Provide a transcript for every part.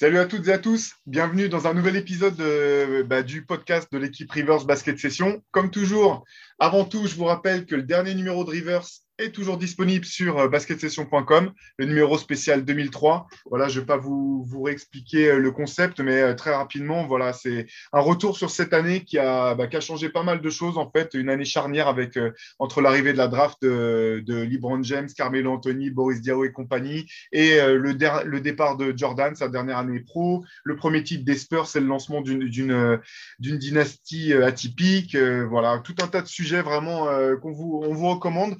Salut à toutes et à tous, bienvenue dans un nouvel épisode euh, bah, du podcast de l'équipe Rivers Basket Session. Comme toujours, avant tout, je vous rappelle que le dernier numéro de Rivers est toujours disponible sur euh, basketsession.com, le numéro spécial 2003. Voilà, je ne vais pas vous, vous réexpliquer euh, le concept, mais euh, très rapidement, voilà, c'est un retour sur cette année qui a, bah, qui a changé pas mal de choses, en fait, une année charnière avec, entre l'arrivée de la draft de, de LeBron James, Carmelo Anthony, Boris Diaw et compagnie, et le, le départ de Jordan, sa dernière année pro, le premier titre des Spurs, c'est le lancement d'une dynastie atypique, voilà, tout un tas de sujets vraiment qu'on vous, on vous recommande,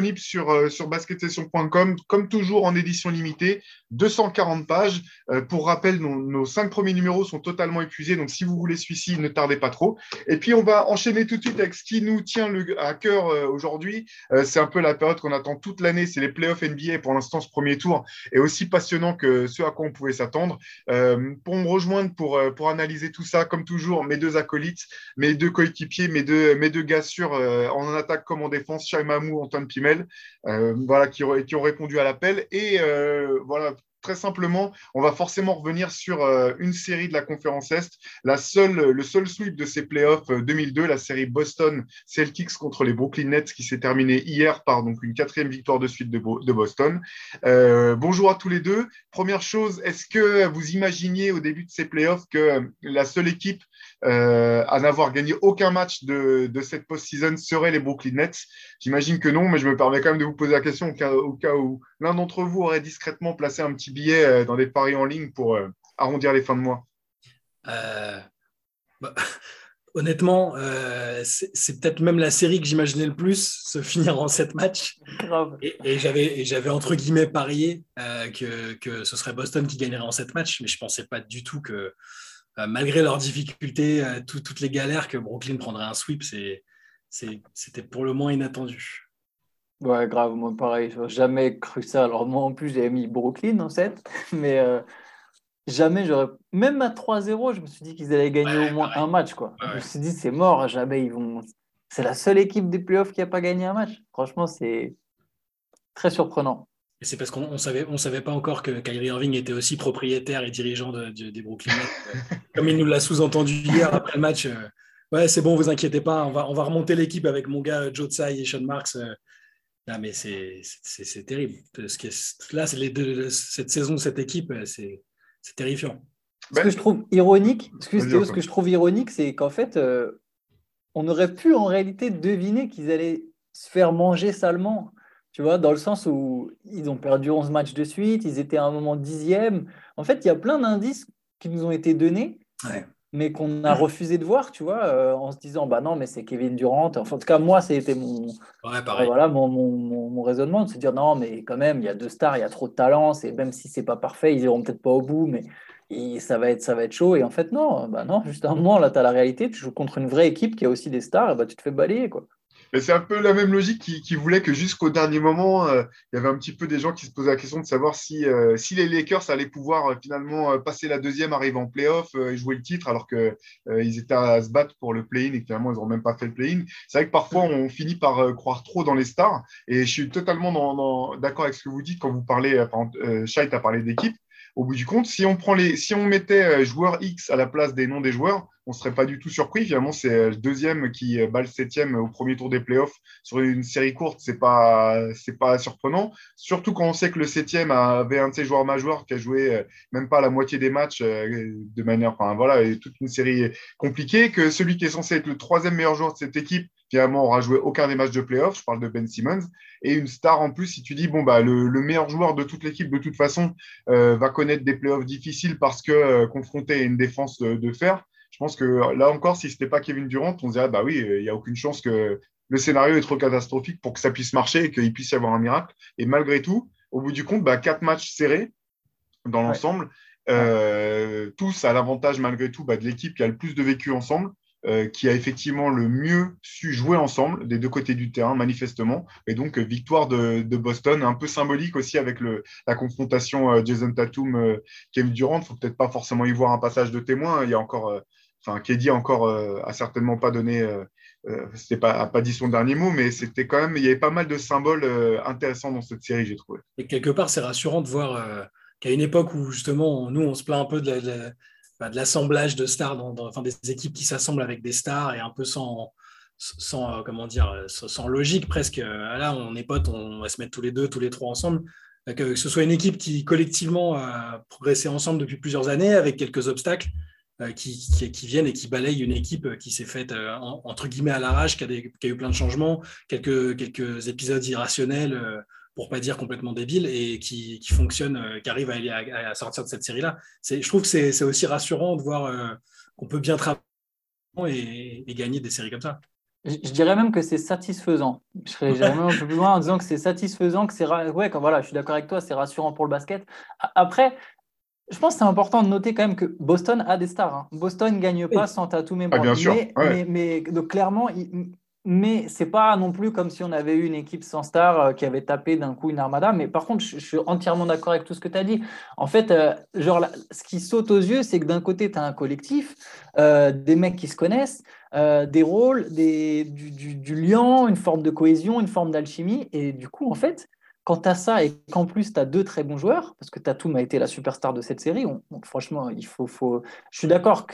disponibles sur, euh, sur basketsession.com, comme toujours en édition limitée, 240 pages. Euh, pour rappel, nos, cinq premiers numéros sont totalement épuisés, donc si vous voulez celui-ci, ne tardez pas trop. Et puis, on va enchaîner tout de suite avec ce qui nous tient à cœur euh, aujourd'hui. c'est un peu la période qu'on attend toute l'année, c'est les playoffs NBA. Pour l'instant, ce premier tour est aussi passionnant que ce à quoi on pouvait s'attendre. pour me rejoindre, pour, analyser tout ça, comme toujours, mes deux acolytes, mes deux coéquipiers, mes deux, mes gars sûrs en attaque comme en défense, Shai Mamou, Antoine Pimel. Euh, voilà, qui, qui, ont répondu à l'appel. Et euh, voilà, très simplement, on va forcément revenir sur euh, une série de la conférence Est, la seule, le seul sweep de ces playoffs 2002, la série Boston Celtics contre les Brooklyn Nets qui s'est terminée hier par donc une quatrième victoire de suite de, de Boston. bonjour à tous les deux. Première chose, est-ce que vous imaginiez au début de ces playoffs que la seule équipe euh, à n'avoir gagné aucun match de, de cette post-season seraient les Brooklyn Nets J'imagine que non, mais je me permets quand même de vous poser la question au cas, au cas où l'un d'entre vous aurait discrètement placé un petit billet euh, dans des paris en ligne pour euh, arrondir les fins de mois. Bah, honnêtement, c'est peut-être même la série que j'imaginais le plus se finir en sept matchs. Et, et j'avais entre guillemets parié que, que, ce serait Boston qui gagnerait en sept matchs, mais je ne pensais pas du tout que, euh, malgré leurs difficultés, euh, toutes les galères, que Brooklyn prendrait un sweep, c'était pour le moins inattendu. Ouais, grave, moi pareil, n'aurais jamais cru ça. Alors moi en plus j'avais mis Brooklyn en 7, mais euh, jamais j'aurais... Même à 3-0, je me suis dit qu'ils allaient gagner au moins un match. Quoi. Je me suis dit c'est mort, jamais ils vont... C'est la seule équipe des playoffs qui n'a pas gagné un match. Franchement, c'est très surprenant. Et c'est parce qu'on ne savait, on savait pas encore que Kyrie Irving était aussi propriétaire et dirigeant des Brooklyn Nets. Comme il nous l'a sous-entendu hier après le match. Euh, ouais, c'est bon, vous inquiétez pas, on va, on va remonter l'équipe avec mon gars euh, Joe Tsai et Sean Marks. Euh. Non, mais c'est, c'est, terrible. Ce qui là, c'est les deux, cette saison de cette équipe, c'est, terrifiant. Ce que je trouve ironique, excusez ce que je trouve ironique, c'est qu'en fait, on aurait pu en réalité deviner qu'ils allaient se faire manger salement tu vois, dans le sens où ils ont perdu 11 matchs de suite, ils étaient à un moment dixième. En fait, il y a plein d'indices qui nous ont été donnés, mais qu'on a refusé de voir, tu vois, euh, en se disant, bah non, mais c'est Kevin Durant. Enfin, en tout cas, moi, c'était mon, voilà, mon, mon, mon, raisonnement, de se dire, non, mais quand même, il y a deux stars, il y a trop de talent, et même si c'est pas parfait, ils iront peut-être pas au bout, mais ça, va être, ça va être chaud. Et en fait, non, bah non, juste un moment, là, tu as la réalité, tu joues contre une vraie équipe qui a aussi des stars, et bah, tu te fais balayer, quoi. Mais c'est un peu la même logique qui, voulait que jusqu'au dernier moment, euh, il y avait un petit peu des gens qui se posaient la question de savoir si, euh, si les Lakers allaient pouvoir euh, finalement passer la deuxième, arriver en playoff et jouer le titre, alors qu'ils étaient à se battre pour le play-in et finalement, ils n'ont même pas fait le play-in. C'est vrai que parfois, on finit par croire trop dans les stars. Et je suis totalement d'accord avec ce que vous dites quand vous parlez, enfin, Shait a parlé d'équipe au bout du compte, si on, prend les, si on mettait joueur X à la place des noms des joueurs, on ne serait pas du tout surpris. Finalement, c'est euh, le deuxième qui bat le septième au premier tour des playoffs sur une série courte. C'est pas, c'est pas surprenant. Surtout quand on sait que le septième avait un de ses joueurs majeurs qui a joué euh, même pas la moitié des matchs euh, de manière, enfin voilà, toute une série compliquée. Que celui qui est censé être le troisième meilleur joueur de cette équipe, finalement, aura joué aucun des matchs de playoffs. Je parle de Ben Simmons. Et une star en plus, si tu dis, bon, bah, le, meilleur joueur de toute l'équipe, de toute façon, va connaître des playoffs difficiles parce que confronté à une défense de fer je pense que là encore, si ce n'était pas Kevin Durant, on se dirait, bah oui, il n'y a aucune chance que le scénario est trop catastrophique pour que ça puisse marcher et qu'il puisse y avoir un miracle. Et malgré tout, au bout du compte, bah, quatre matchs serrés dans l'ensemble, euh, tous à l'avantage malgré tout bah, de l'équipe qui a le plus de vécu ensemble. Euh, qui a effectivement le mieux su jouer ensemble des deux côtés du terrain, manifestement. Et donc, euh, victoire de, Boston, un peu symbolique aussi avec le, la confrontation Jason Tatum-Kevin Durant. Faut peut-être pas forcément y voir un passage de témoin. Il y a encore enfin, Keddy encore euh, a certainement pas donné, euh, euh, c'était pas, pas dit son dernier mot, mais c'était quand même, il y avait pas mal de symboles intéressants dans cette série, j'ai trouvé. Et quelque part, c'est rassurant de voir qu'à une époque où justement, nous, on se plaint un peu de, bah, l'assemblage de stars, dans, enfin, des équipes qui s'assemblent avec des stars et un peu sans, sans comment dire, sans, logique presque. Là, on est potes, on va se mettre tous les deux, tous les trois ensemble. Que ce soit une équipe qui collectivement a progressé ensemble depuis plusieurs années avec quelques obstacles, euh, qui, viennent et qui balayent une équipe euh, qui s'est faite euh, entre guillemets à l'arrache, qui, qui, a eu plein de changements, quelques, quelques épisodes irrationnels, pour pas dire complètement débiles, et qui, qui fonctionnent, qui arrivent à, à, sortir de cette série-là. Je trouve que c'est aussi rassurant de voir qu'on peut bien travailler et, et, gagner des séries comme ça. Je, dirais même que c'est satisfaisant. Je serais même un peu plus loin en disant que c'est satisfaisant, que c'est ouais, quand, voilà, je suis d'accord avec toi, c'est rassurant pour le basket. Après, je pense que c'est important de noter quand même que Boston a des stars. Hein. Boston ne gagne pas sans Tatum et ah, bien sûr. Mais, mais, donc, clairement, il, mais c'est pas non plus comme si on avait eu une équipe sans stars euh, qui avait tapé d'un coup une armada. Mais par contre, je, suis entièrement d'accord avec tout ce que tu as dit. En fait, euh, genre, ce qui saute aux yeux, c'est que d'un côté, tu as un collectif, euh, des mecs qui se connaissent, des rôles, du, du, lien, une forme de cohésion, une forme d'alchimie. Et du coup, en fait, quand tu as ça et qu'en plus tu as deux très bons joueurs, parce que Tatum a été la superstar de cette série, franchement, il faut, je suis d'accord,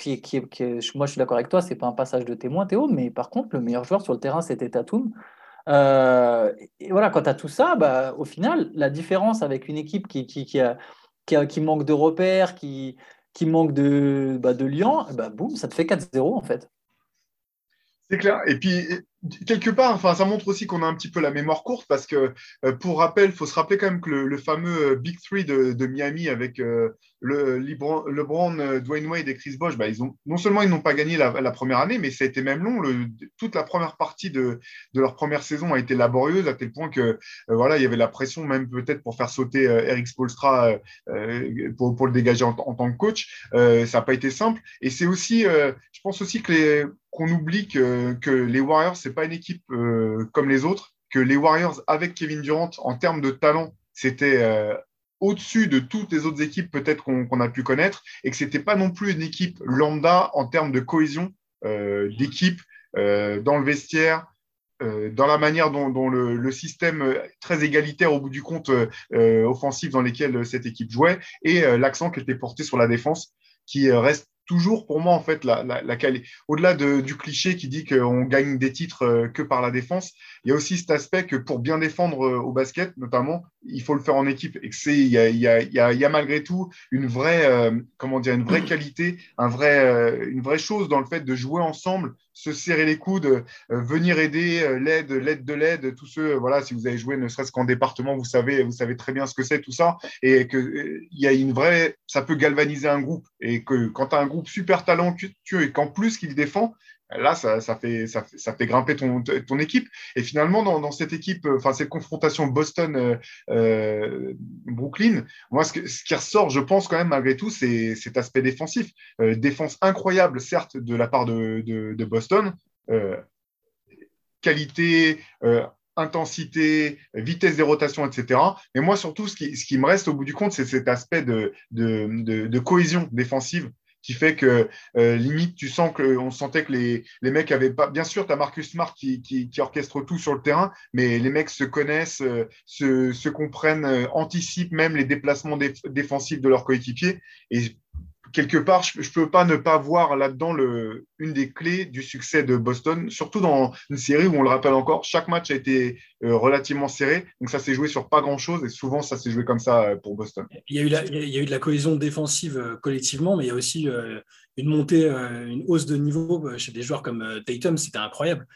moi je suis d'accord avec toi, c'est pas un passage de témoin Théo, mais par contre le meilleur joueur sur le terrain c'était Tatum. Euh, et voilà, quand tu as tout ça, bah, au final, la différence avec une équipe qui, manque de repères, qui, manque de, bah, de liens, bah, ça te fait 4-0 en fait. C'est clair. Et puis, quelque part, enfin, ça montre aussi qu'on a un petit peu la mémoire courte parce que, euh, pour rappel, faut se rappeler quand même que le, fameux euh, Big Three de, Miami avec euh, le, LeBron, Dwayne Wade et Chris Bosh, bah, ils ont, non seulement ils n'ont pas gagné la, première année, mais ça a été même long. toute la première partie de, leur première saison a été laborieuse à tel point que voilà, il y avait la pression même peut-être pour faire sauter Eric Spolstra pour, le dégager en, tant que coach. ça n'a pas été simple. Et c'est aussi, je pense aussi que qu'on oublie que, les Warriors, c'est pas une équipe euh, comme les autres, que les Warriors avec Kevin Durant, en termes de talent, c'était euh, au-dessus de toutes les autres équipes peut-être qu'on a pu connaître, et que c'était pas non plus une équipe lambda en termes de cohésion euh, d'équipe dans le vestiaire, dans la manière dont, le, système très égalitaire au bout du compte offensif dans lequel cette équipe jouait, et l'accent qui était porté sur la défense, qui reste toujours pour moi en fait la, la, la au-delà du cliché qui dit qu'on gagne des titres euh, que par la défense il y a aussi cet aspect que pour bien défendre euh, au basket notamment il faut le faire en équipe et c'est il y a, il il y a malgré tout une vraie euh, comment dire une vraie qualité un vrai une vraie chose dans le fait de jouer ensemble se serrer les coudes venir aider l'aide l'aide de l'aide tous ceux voilà si vous avez joué ne serait-ce qu'en département vous savez vous savez très bien ce que c'est tout ça. Et que il y a une vraie ça peut galvaniser un groupe. Et que quand tu un groupe super talentueux et qu'en plus qu'il défend, là, ça, fait, grimper ton, équipe. Et finalement, dans, cette équipe, enfin, cette confrontation Boston-Brooklyn, euh, moi, ce, qui ressort, je pense quand même, malgré tout, c'est cet aspect défensif. Euh, défense incroyable, certes, de la part de, Boston. Euh, qualité, intensité, vitesse des rotations, etc. Mais moi, surtout, ce qui, ce qui me reste au bout du compte, c'est cet aspect de, de, cohésion défensive qui fait que euh, limite, tu sens qu'on sentait que les, les mecs avaient pas. Bien sûr, tu as Marcus Smart qui, qui, orchestre tout sur le terrain, mais les mecs se connaissent, euh, se, comprennent, euh, anticipent même les déplacements défensifs de leurs coéquipiers. Et quelque part, je ne peux pas ne pas voir là-dedans une des clés du succès de Boston, surtout dans une série où on le rappelle encore, chaque match a été euh, relativement serré, donc ça s'est joué sur pas grand-chose et souvent ça s'est joué comme ça euh, pour Boston. Il y, a eu il y a eu de la cohésion défensive euh, collectivement, mais il y a aussi une montée, une hausse de niveau chez des joueurs comme Tatum, c'était incroyable.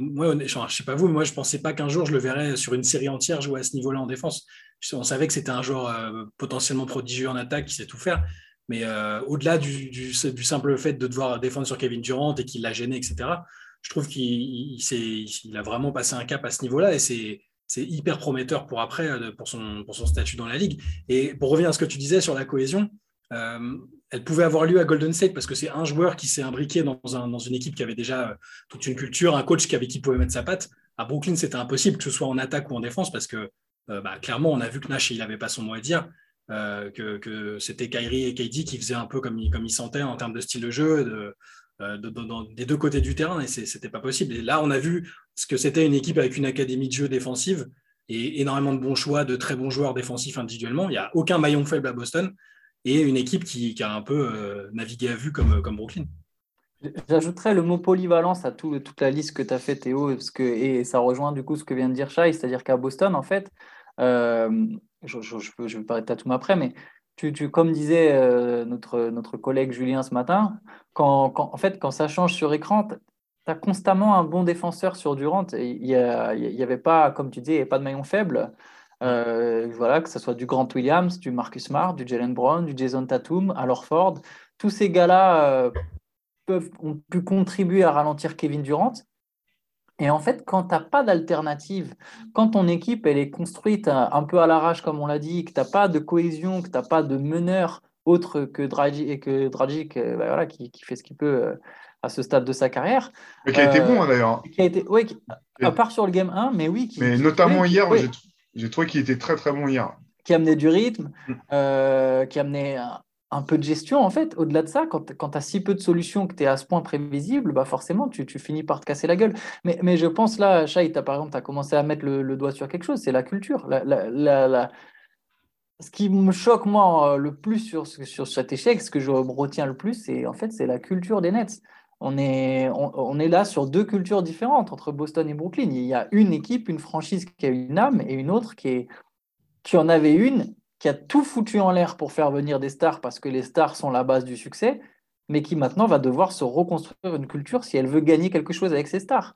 moi, je ne sais pas vous, moi je ne pensais pas qu'un jour je le verrais sur une série entière jouer à ce niveau-là en défense. On savait que c'était un joueur potentiellement prodigieux en attaque qui sait tout faire. Mais euh, au-delà du, simple fait de devoir défendre sur Kevin Durant et qu'il l'a gêné, etc., je trouve qu'il il, a vraiment passé un cap à ce niveau-là et c'est hyper prometteur pour après, euh, pour son, statut dans la ligue. Et pour revenir à ce que tu disais sur la cohésion, euh, elle pouvait avoir lieu à Golden State parce que c'est un joueur qui s'est imbriqué dans, un, dans, une équipe qui avait déjà toute une culture, un coach qui avait qui pouvait mettre sa patte. À Brooklyn, c'était impossible, que ce soit en attaque ou en défense, parce que bah, clairement, on a vu que Nash, il n'avait pas son mot à dire. Euh, que, c'était Kyrie et KD qui faisaient un peu comme ils, sentaient en termes de style de jeu, euh, des deux côtés du terrain, et c'était pas possible. Et là, on a vu ce que c'était une équipe avec une académie de jeu défensive et énormément de bons choix, de très bons joueurs défensifs individuellement. Il n'y a aucun maillon faible à Boston et une équipe qui, a un peu euh, navigué à vue comme, Brooklyn. J'ajouterais le mot polyvalence à toute la liste que tu as fait, Théo, parce que, et ça rejoint du coup ce que vient de dire Shai, c'est-à-dire qu'à Boston, en fait, je, peux, je vais parler de Tatum après, mais tu, tu, comme disait euh, notre, notre collègue Julien ce matin, quand, quand, en fait, quand ça change sur écran, tu as constamment un bon défenseur sur Durant. Il n'y avait pas, comme tu disais, pas de maillon faible. Euh, voilà, que ce soit du Grant Williams, du Marcus Smart, du Jalen Brown, du Jason Tatum, alors Ford, tous ces gars-là peuvent, ont pu contribuer à ralentir Kevin Durant. Et en fait, quand tu n'as pas d'alternative, quand ton équipe elle est construite un peu à l'arrache, comme on l'a dit, que tu n'as pas de cohésion, que tu n'as pas de meneur autre que Dragic, et que Dragic euh, bah voilà, qui, qui, fait ce qu'il peut euh, à ce stade de sa carrière. Mais qui a été bon hein, d'ailleurs. Qui a été, ouais, à part sur le game 1, mais oui. Qui, mais notamment hier, j'ai trouvé qu'il était très très bon hier. Qui amenait du rythme, mm. euh, qui amenait un peu de gestion, en fait, au-delà de ça, quand, tu as si peu de solutions que tu es à ce point prévisible, bah forcément, tu, finis par te casser la gueule. Mais, je pense là, Chai, par exemple, tu as commencé à mettre le, doigt sur quelque chose, c'est la culture. Ce qui me choque, moi, le plus sur, sur cet échec, ce que je retiens le plus, c'est en fait, c'est la culture des Nets. On est, on, est là sur deux cultures différentes entre Boston et Brooklyn. Il y a une équipe, une franchise qui a une âme et une autre qui, est, qui en avait une qui a tout foutu en l'air pour faire venir des stars parce que les stars sont la base du succès, mais qui maintenant va devoir se reconstruire une culture si elle veut gagner quelque chose avec ses stars.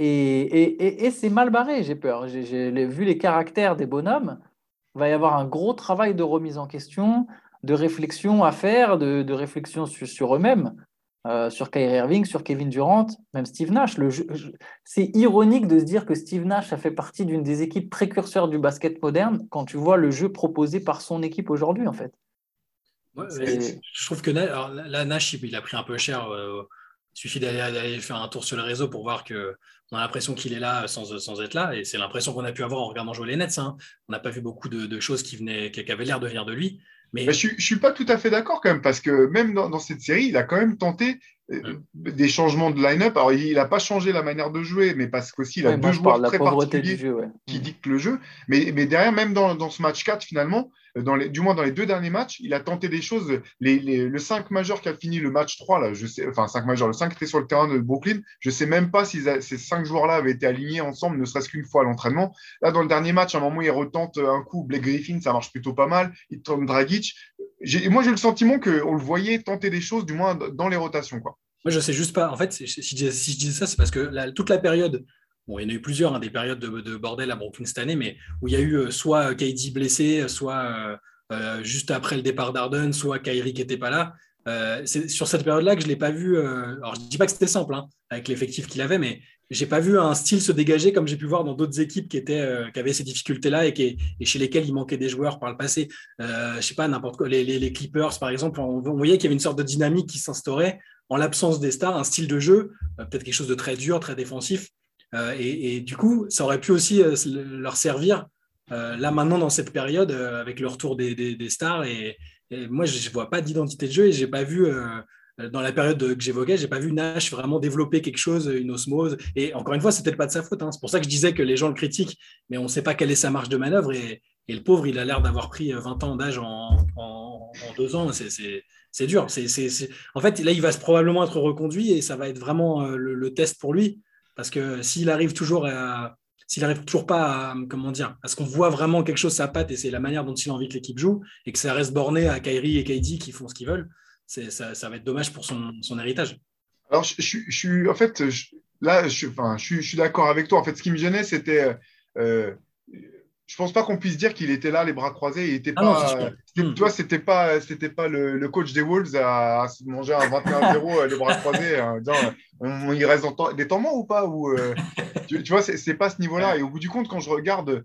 Et, et, c'est mal barré, j'ai peur. J'ai vu les caractères des bonhommes. Il va y avoir un gros travail de remise en question, de réflexion à faire, de réflexion sur eux-mêmes. Euh, sur Kyrie Irving, sur Kevin Durant, même Steve Nash. C'est ironique de se dire que Steve Nash a fait partie d'une des équipes précurseurs du basket moderne quand tu vois le jeu proposé par son équipe aujourd'hui, en fait. je trouve que là, Nash, il a pris un peu cher. Euh, il suffit d'aller faire un tour sur le réseau pour voir que on a l'impression qu'il est là sans, sans, être là. Et c'est l'impression qu'on a pu avoir en regardant jouer les Nets. Hein. On n'a pas vu beaucoup de, choses qui, venaient, qui avaient l'air de venir de lui. Mais... je suis pas tout à fait d'accord quand même, parce que même dans, cette série, il a quand même tenté des changements de line-up. Alors, il n'a pas changé la manière de jouer, mais parce qu'aussi, il a deux joueurs très particuliers qui mm. dictent le jeu. Mais, mais derrière, même dans, dans, ce match 4, finalement, dans les, du moins dans les deux derniers matchs, il a tenté des choses. Les, le 5 majeur qui a fini le match 3, là, je sais, enfin 5 majeur, le 5 était sur le terrain de Brooklyn, je ne sais même pas si ces 5 joueurs-là avaient été alignés ensemble, ne serait-ce qu'une fois à l'entraînement. Là, dans le dernier match, à un moment, il retente un coup, Blake Griffin, ça marche plutôt pas mal, il tente Dragic. Moi, j'ai le sentiment qu'on le voyait tenter des choses, du moins dans les rotations. Moi, je sais juste pas. En fait, si je, disais ça, c'est parce que toute la période Bon, il y en a eu plusieurs, hein, des périodes de, bordel à Brooklyn cette année, mais où il y a eu euh, soit KD blessé, soit euh, euh, juste après le départ d'Arden, soit Kyrie qui n'était pas là. Euh, c'est sur cette période-là que je ne l'ai pas vu. Euh, alors, je ne dis pas que c'était simple hein, avec l'effectif qu'il avait, mais j'ai pas vu un style se dégager comme j'ai pu voir dans d'autres équipes qui, étaient, qui avaient ces difficultés-là et, qui, et chez lesquelles il manquait des joueurs par le passé. Euh, je sais pas, n'importe quoi. Les, Clippers, par exemple, on, voyait qu'il y avait une sorte de dynamique qui s'instaurait en l'absence des stars, un style de jeu, peut-être quelque chose de très dur, très défensif. Et, et, du coup, ça aurait pu aussi leur servir euh, là maintenant dans cette période euh, avec le retour des, stars et, moi je vois pas d'identité de jeu et j'ai pas vu euh, dans la période que j'évoquais, j'ai pas vu Nash vraiment développer quelque chose, une osmose. Et encore une fois, c'était pas de sa faute. Hein. C'est pour ça que je disais que les gens le critiquent, mais on ne sait pas quelle est sa marge de manœuvre. Et, le pauvre, il a l'air d'avoir pris 20 ans d'âge en, deux ans. C'est dur. En fait, là, il va probablement être reconduit et ça va être vraiment le test pour lui. Parce que s'il arrive toujours s'il n'arrive toujours pas à, comment dire, à ce qu'on voit vraiment quelque chose sa patte et c'est la manière dont il a envie que l'équipe joue et que ça reste borné à Kyrie et KD qui font ce qu'ils veulent, ça, ça, va être dommage pour son, son héritage. Alors, je, suis, en fait, là, je, enfin, je, suis d'accord avec toi. En fait, ce qui me gênait, c'était euh, je pense pas qu'on puisse dire qu'il était là, les bras croisés. Il était ah pas. Hmm. tu vois, c'était pas, c'était pas le, coach des Wolves à, se manger un 21-0 euh, les bras croisés, en disant on, il reste des temps morts ou pas ou euh, tu, vois, c'est pas ce niveau-là. Et au bout du compte, quand je regarde,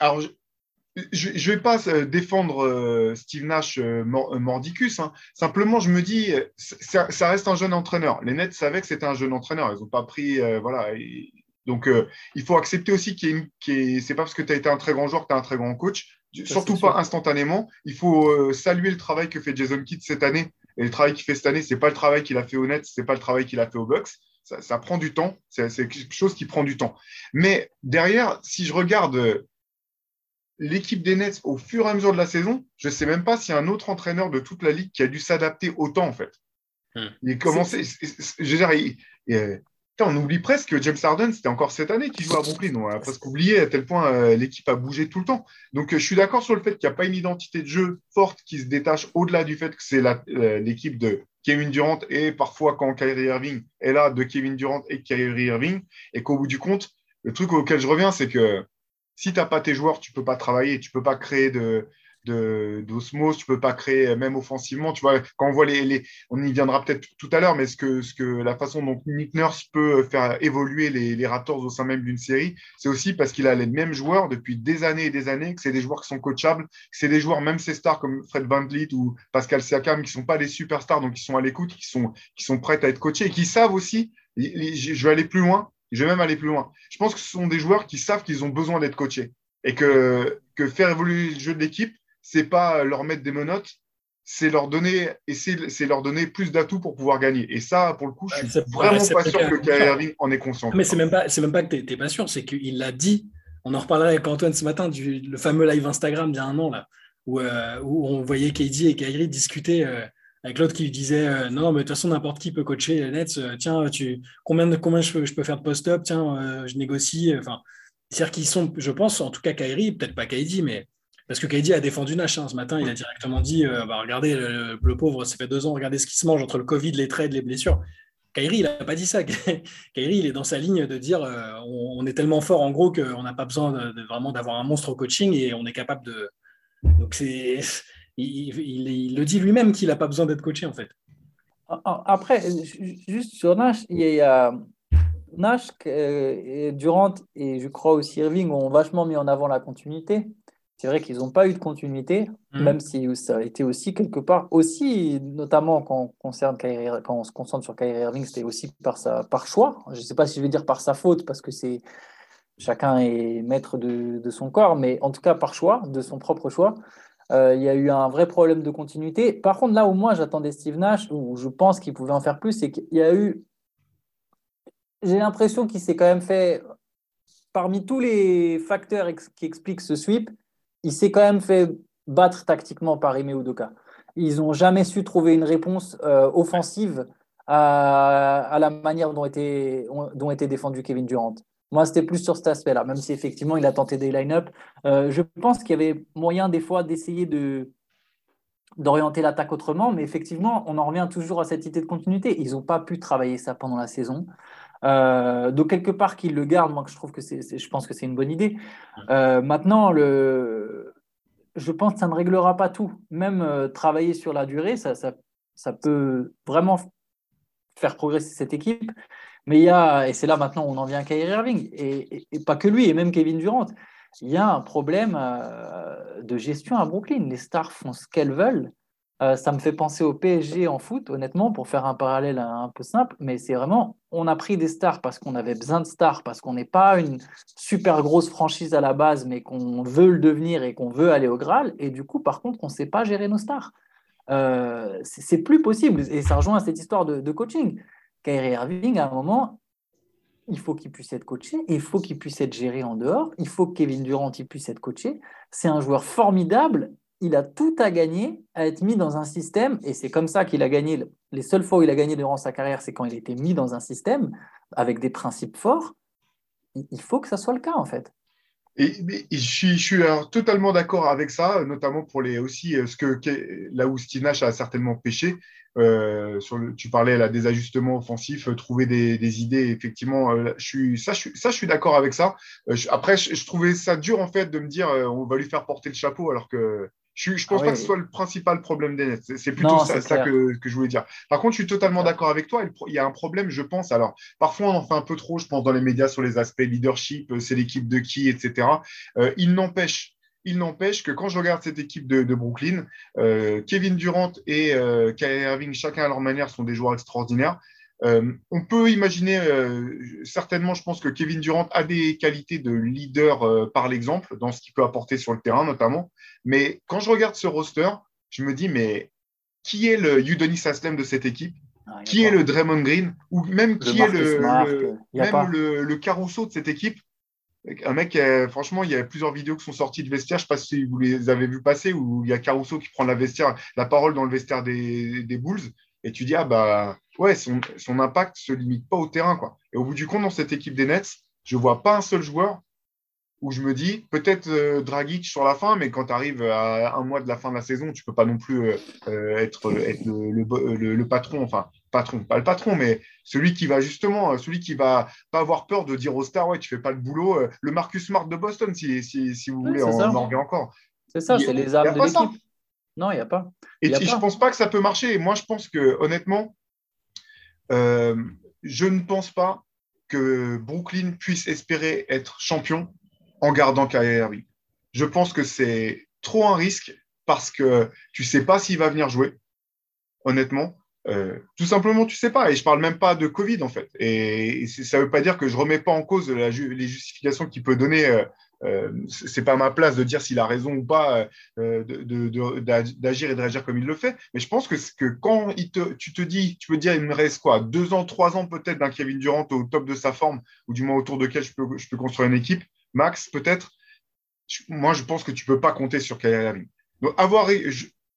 alors je ne vais pas euh, défendre Steve Nash mordicus. Hein. Simplement, je me dis, ça, reste un jeune entraîneur. Les Nets savaient que c'était un jeune entraîneur. Ils n'ont pas pris, voilà, donc, euh, il faut accepter aussi qu'il y ait une. c'est pas parce que tu as été un très grand joueur que tu as un très grand coach, surtout pas instantanément. Il faut euh, saluer le travail que fait Jason Kidd cette année. Et le travail qu'il fait cette année, c'est pas le travail qu'il a fait au Nets, c'est pas le travail qu'il a fait au Bucks. Ça, prend du temps. C'est quelque chose qui prend du temps. Mais derrière, si je regarde l'équipe des Nets au fur et à mesure de la saison, je ne sais même pas s'il y a un autre entraîneur de toute la ligue qui a dû s'adapter autant, en fait. Hmm. Il commencé. Je veux dire, euh, on oublie presque que James Harden, c'était encore cette année qu'il joue à Brooklyn. On a presque oublié à tel point euh, l'équipe a bougé tout le temps. Donc, euh, je suis d'accord sur le fait qu'il n'y a pas une identité de jeu forte qui se détache au-delà du fait que c'est l'équipe de Kevin Durant et parfois quand Kyrie Irving est là, de Kevin Durant et Kyrie Irving. Et qu'au bout du compte, le truc auquel je reviens, c'est que si tu n'as pas tes joueurs, tu ne peux pas travailler, tu ne peux pas créer de, d'osmose, tu peux pas créer même offensivement. Tu vois, quand on voit les, on y viendra peut-être tout à l'heure, mais ce que, la façon dont Nick Nurse peut faire évoluer les, les Raptors au sein même d'une série, c'est aussi parce qu'il a les mêmes joueurs depuis des années et des années, que c'est des joueurs qui sont coachables, que c'est des joueurs, même ces stars comme Fred VanVleet ou Pascal Siakam, qui sont pas des superstars, donc qui sont à l'écoute, qui sont, qui sont prêts à être coachés et qui savent aussi, je vais aller plus loin, je vais même aller plus loin. Je pense que ce sont des joueurs qui savent qu'ils ont besoin d'être coachés et que, que faire évoluer le jeu de l'équipe, c'est pas leur mettre des menottes, c'est leur donner et c'est leur donner plus d'atouts pour pouvoir gagner. Et ça, pour le coup, je suis vraiment pas sûr que Kyrie Irving en est conscient. Mais c'est même pas, c'est même pas que tu n'es pas sûr, c'est qu'il l'a dit. On en reparlera avec Antoine ce matin du le fameux live Instagram d'il y a un an là, où, euh, où on voyait KD et Kyrie discuter. Euh, avec l'autre qui disait euh, non, mais de toute façon, n'importe qui peut coacher les Nets. Euh, tiens, tu, combien, de, combien je, peux, je peux faire de post-up Tiens, euh, je négocie. Enfin, c'est-à-dire qu'ils sont, je pense, en tout cas Kyrie, peut-être pas KD, mais parce que KD a défendu Nash hein, ce matin, il a directement dit bah, regardez, le, pauvre, ça fait deux ans, regardez ce qui se mange entre le Covid, les trades, les blessures. Kyrie, il n'a pas dit ça. Kyrie, il est dans sa ligne de dire on, est tellement fort en gros qu'on n'a pas besoin de, vraiment d'avoir un monstre au coaching et on est capable de. Donc c'est il, le dit lui-même qu'il n'a pas besoin d'être coaché, en fait. Après, juste sur Nash, il y a Nash, et Durant et je crois aussi Irving ont vachement mis en avant la continuité. C'est vrai qu'ils n'ont pas eu de continuité, mm. même si ça a été aussi quelque part, aussi, notamment quand on, concerne quand on se concentre sur Kyrie Irving, c'était aussi par, sa, par choix. Je ne sais pas si je vais dire par sa faute, parce que c'est chacun est maître de, de, son corps, mais en tout cas par choix, de son propre choix. Euh, il y a eu un vrai problème de continuité. Par contre, là où moi j'attendais Steve Nash, où je pense qu'il pouvait en faire plus, c'est qu'il y a eu. J'ai l'impression qu'il s'est quand même fait, parmi tous les facteurs qui expliquent ce sweep, il s'est quand même fait battre tactiquement par Ime Udoka. Ils n'ont jamais su trouver une réponse euh, offensive à, la manière dont était, dont était défendu Kevin Durant. Moi, c'était plus sur cet aspect-là, même si effectivement il a tenté des line-up. Euh, je pense qu'il y avait moyen des fois d'essayer de d'orienter l'attaque autrement, mais effectivement, on en revient toujours à cette idée de continuité. Ils n'ont pas pu travailler ça pendant la saison. Euh, donc quelque part qu'ils le gardent, moi je trouve que c'est, je pense que c'est une bonne idée. Euh, maintenant, le, je pense que ça ne réglera pas tout. Même travailler sur la durée, ça, ça, ça peut vraiment faire progresser cette équipe. Mais il y a, et c'est là maintenant on en vient à Kyrie Irving, et, pas que lui, et même Kevin Durant, il y a un problème euh, de gestion à Brooklyn. Les stars font ce qu'elles veulent. Euh, ça me fait penser au PSG en foot, honnêtement, pour faire un parallèle un peu simple, mais c'est vraiment, on a pris des stars parce qu'on avait besoin de stars, parce qu'on n'est pas une super grosse franchise à la base, mais qu'on veut le devenir et qu'on veut aller au Graal, et du coup, par contre, on ne sait pas gérer nos stars. Euh, c'est plus possible, et ça rejoint à cette histoire de coaching. Kyrie Irving, à un moment, il faut qu'il puisse être coaché, il faut qu'il puisse être géré en dehors, il faut que Kevin Durant il puisse être coaché. C'est un joueur formidable, il a tout à gagner à être mis dans un système, et c'est comme ça qu'il a gagné. Les seules fois où il a gagné durant sa carrière, c'est quand il était mis dans un système avec des principes forts. Il faut que ça soit le cas, en fait. Et, je suis, je suis totalement d'accord avec ça, notamment pour les aussi euh, ce que là où Steve Nash a certainement pêché, euh, sur le, tu parlais là, des ajustements offensifs, euh, trouver des, idées. Effectivement, euh, je suis, ça, je suis, ça, je suis d'accord avec ça. après, je, trouvais ça dur en fait de me dire on va lui faire porter le chapeau alors que je ne pense ah pas que ce soit le principal problème des Nets. C'est plutôt ça, que, que, je voulais dire. Par contre, je suis totalement d'accord avec toi. Il y a un problème, je pense. Alors, parfois, on en fait un peu trop, je pense, dans les médias sur les aspects leadership, c'est l'équipe de qui, etc. il n'empêche il n'empêche que quand je regarde cette équipe de, Brooklyn, euh, Kevin Durant et euh, Kyrie Irving, chacun à leur manière, sont des joueurs extraordinaires. Euh, on peut imaginer, certainement, je pense que Kevin Durant a des qualités de leader par l'exemple, dans ce qu'il peut apporter sur le terrain notamment. Mais quand je regarde ce roster, je me dis, mais qui est le Udonis Aslem de cette équipe? Ah, qui est le Draymond Green? Ou même qui est le, même le, le Caruso de cette équipe? Un mec, franchement, il y a plusieurs vidéos qui sont sorties de vestiaire. Je ne sais pas si vous les avez vues passer, où il y a Caruso qui prend la, vestiaire, la parole dans le vestiaire des, des Bulls. Et tu dis, ah bah ouais, son, son impact ne se limite pas au terrain. Quoi. Et au bout du compte, dans cette équipe des Nets, je ne vois pas un seul joueur où je me dis, peut-être euh, Dragic sur la fin, mais quand tu arrives à un mois de la fin de la saison, tu ne peux pas non plus euh, euh, être, être le, le, patron, enfin, patron, pas le patron, mais celui qui va justement, celui qui va pas avoir peur de dire aux stars, ouais, tu fais pas le boulot, le Marcus Smart de Boston, si, si, si vous voulez, on en revient encore. C'est ça, c'est les armes de l'équipe. Non, il n'y a pas. Et je ne pense pas que ça peut marcher. Moi, je pense que, honnêtement, je ne pense pas que Brooklyn puisse espérer être champion en gardant Kyrie Irving. Je pense que c'est trop un risque parce que tu ne sais pas s'il va venir jouer, honnêtement. Euh, tout simplement, tu ne sais pas. Et je ne parle même pas de Covid, en fait. Et ça ne veut pas dire que je ne remets pas en cause les justifications qu'il peut donner. Euh, euh, ce n'est pas ma place de dire s'il a raison ou pas d'agir et de réagir comme il le fait. Mais je pense que, quand tu te dis, tu peux dire, il me reste quoi Deux ans, trois ans peut-être d'un Kevin Durant au top de sa forme, ou du moins autour de peux, je peux construire une équipe. Max, peut-être, moi, je pense que tu peux pas compter sur Kyrie Irving. Donc, avoir,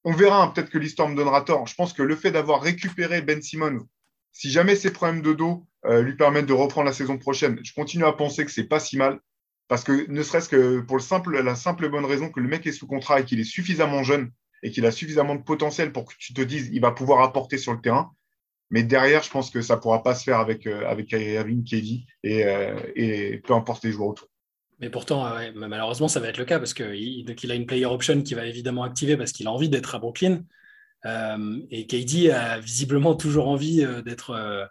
on verra, hein, peut-être que l'histoire me donnera tort. Je pense que le fait d'avoir récupéré Ben Simmons, si jamais ses problèmes de dos euh, lui permettent de reprendre la saison prochaine, je continue à penser que c'est pas si mal. Parce que ne serait-ce que pour le simple, la simple bonne raison que le mec est sous contrat et qu'il est suffisamment jeune et qu'il a suffisamment de potentiel pour que tu te dises il va pouvoir apporter sur le terrain. Mais derrière, je pense que ça ne pourra pas se faire avec, euh, avec Irving, euh, et peu importe les joueurs autour. Mais pourtant, euh, malheureusement, ça va être le cas parce qu'il a une player option qui va évidemment activer parce qu'il a envie d'être à Brooklyn. Euh, et KD a visiblement toujours envie d'être,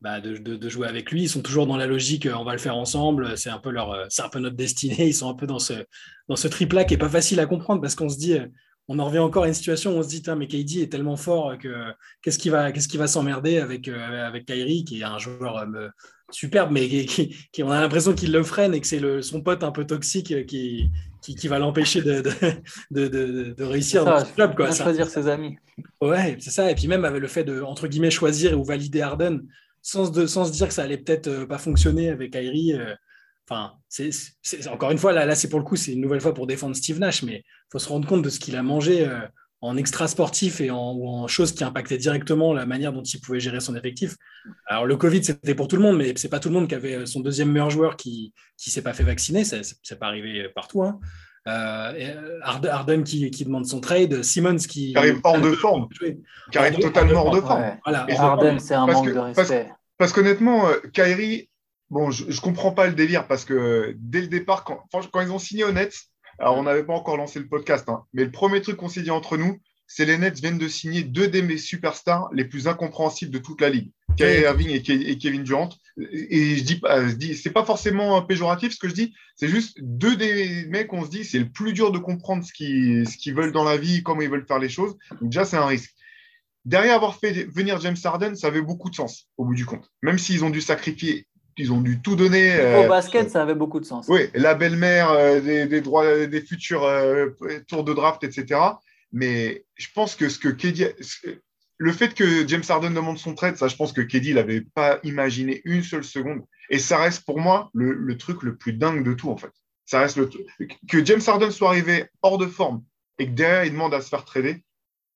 bah, de, jouer avec lui. Ils sont toujours dans la logique, on va le faire ensemble. C'est un peu leur, c'est un peu notre destinée. Ils sont un peu dans ce, dans ce tripla qui est pas facile à comprendre parce qu'on se dit, on en revient encore à une situation où on se dit, mais KD est tellement fort que qu'est-ce qui va, qu'est-ce qui va s'emmerder avec avec Kyrie qui est un joueur superbe, mais qui, on a l'impression qu'il le freine et que c'est son pote un peu toxique qui, qui, va l'empêcher de, de, de, réussir dans ce club. Quoi, choisir ses amis. Ouais, c'est ça. Et puis même avec le fait de, entre guillemets, choisir ou valider Harden sans, se dire que ça allait peut-être euh, pas fonctionner avec Kyrie. Euh, enfin, c'est, encore une fois, là, là c'est pour le coup, c'est une nouvelle fois pour défendre Steve Nash, mais il faut se rendre compte de ce qu'il a mangé. Euh, en extra sportif et en, choses qui impactaient directement la manière dont il pouvait gérer son effectif. Alors le Covid, c'était pour tout le monde, mais c'est pas tout le monde qui avait son deuxième meilleur joueur qui qui s'est pas fait vacciner. Ça n'est pas arrivé partout. Hein. Euh, Harden qui, qui, demande son trade, Simmons qui, qui arrive hors de forme, qui arrive totalement hors de forme. Voilà. Harden, c'est un manque de respect. Parce, qu'honnêtement, euh, Kyrie, bon, je, je comprends pas le délire parce que dès le départ, quand, quand ils ont signé au Nets, alors, on n'avait pas encore lancé le podcast, hein, mais le premier truc qu'on s'est dit entre nous, c'est les Nets viennent de signer deux des superstars les plus incompréhensibles de toute la ligue, Kyrie Irving et, Kevin Durant. Et je dis, je dis c'est pas forcément péjoratif ce que je dis, c'est juste deux des mecs, on se dit, c'est le plus dur de comprendre ce qu'ils, veulent dans la vie, comment ils veulent faire les choses. Donc déjà, c'est un risque. Derrière avoir fait venir James Harden, ça avait beaucoup de sens au bout du compte. Même s'ils ont dû sacrifier ils ont dû tout donner. Au euh, basket, ça avait beaucoup de sens. Oui, la belle-mère euh, des, droits, des futurs euh, tours de draft, etc. Mais je pense que ce que Keddy, le fait que James Harden demande son trade, ça, je pense que Keddy l'avait pas imaginé une seule seconde. Et ça reste pour moi le, le, truc le plus dingue de tout, en fait. Ça reste le que James Harden soit arrivé hors de forme et que derrière il demande à se faire trader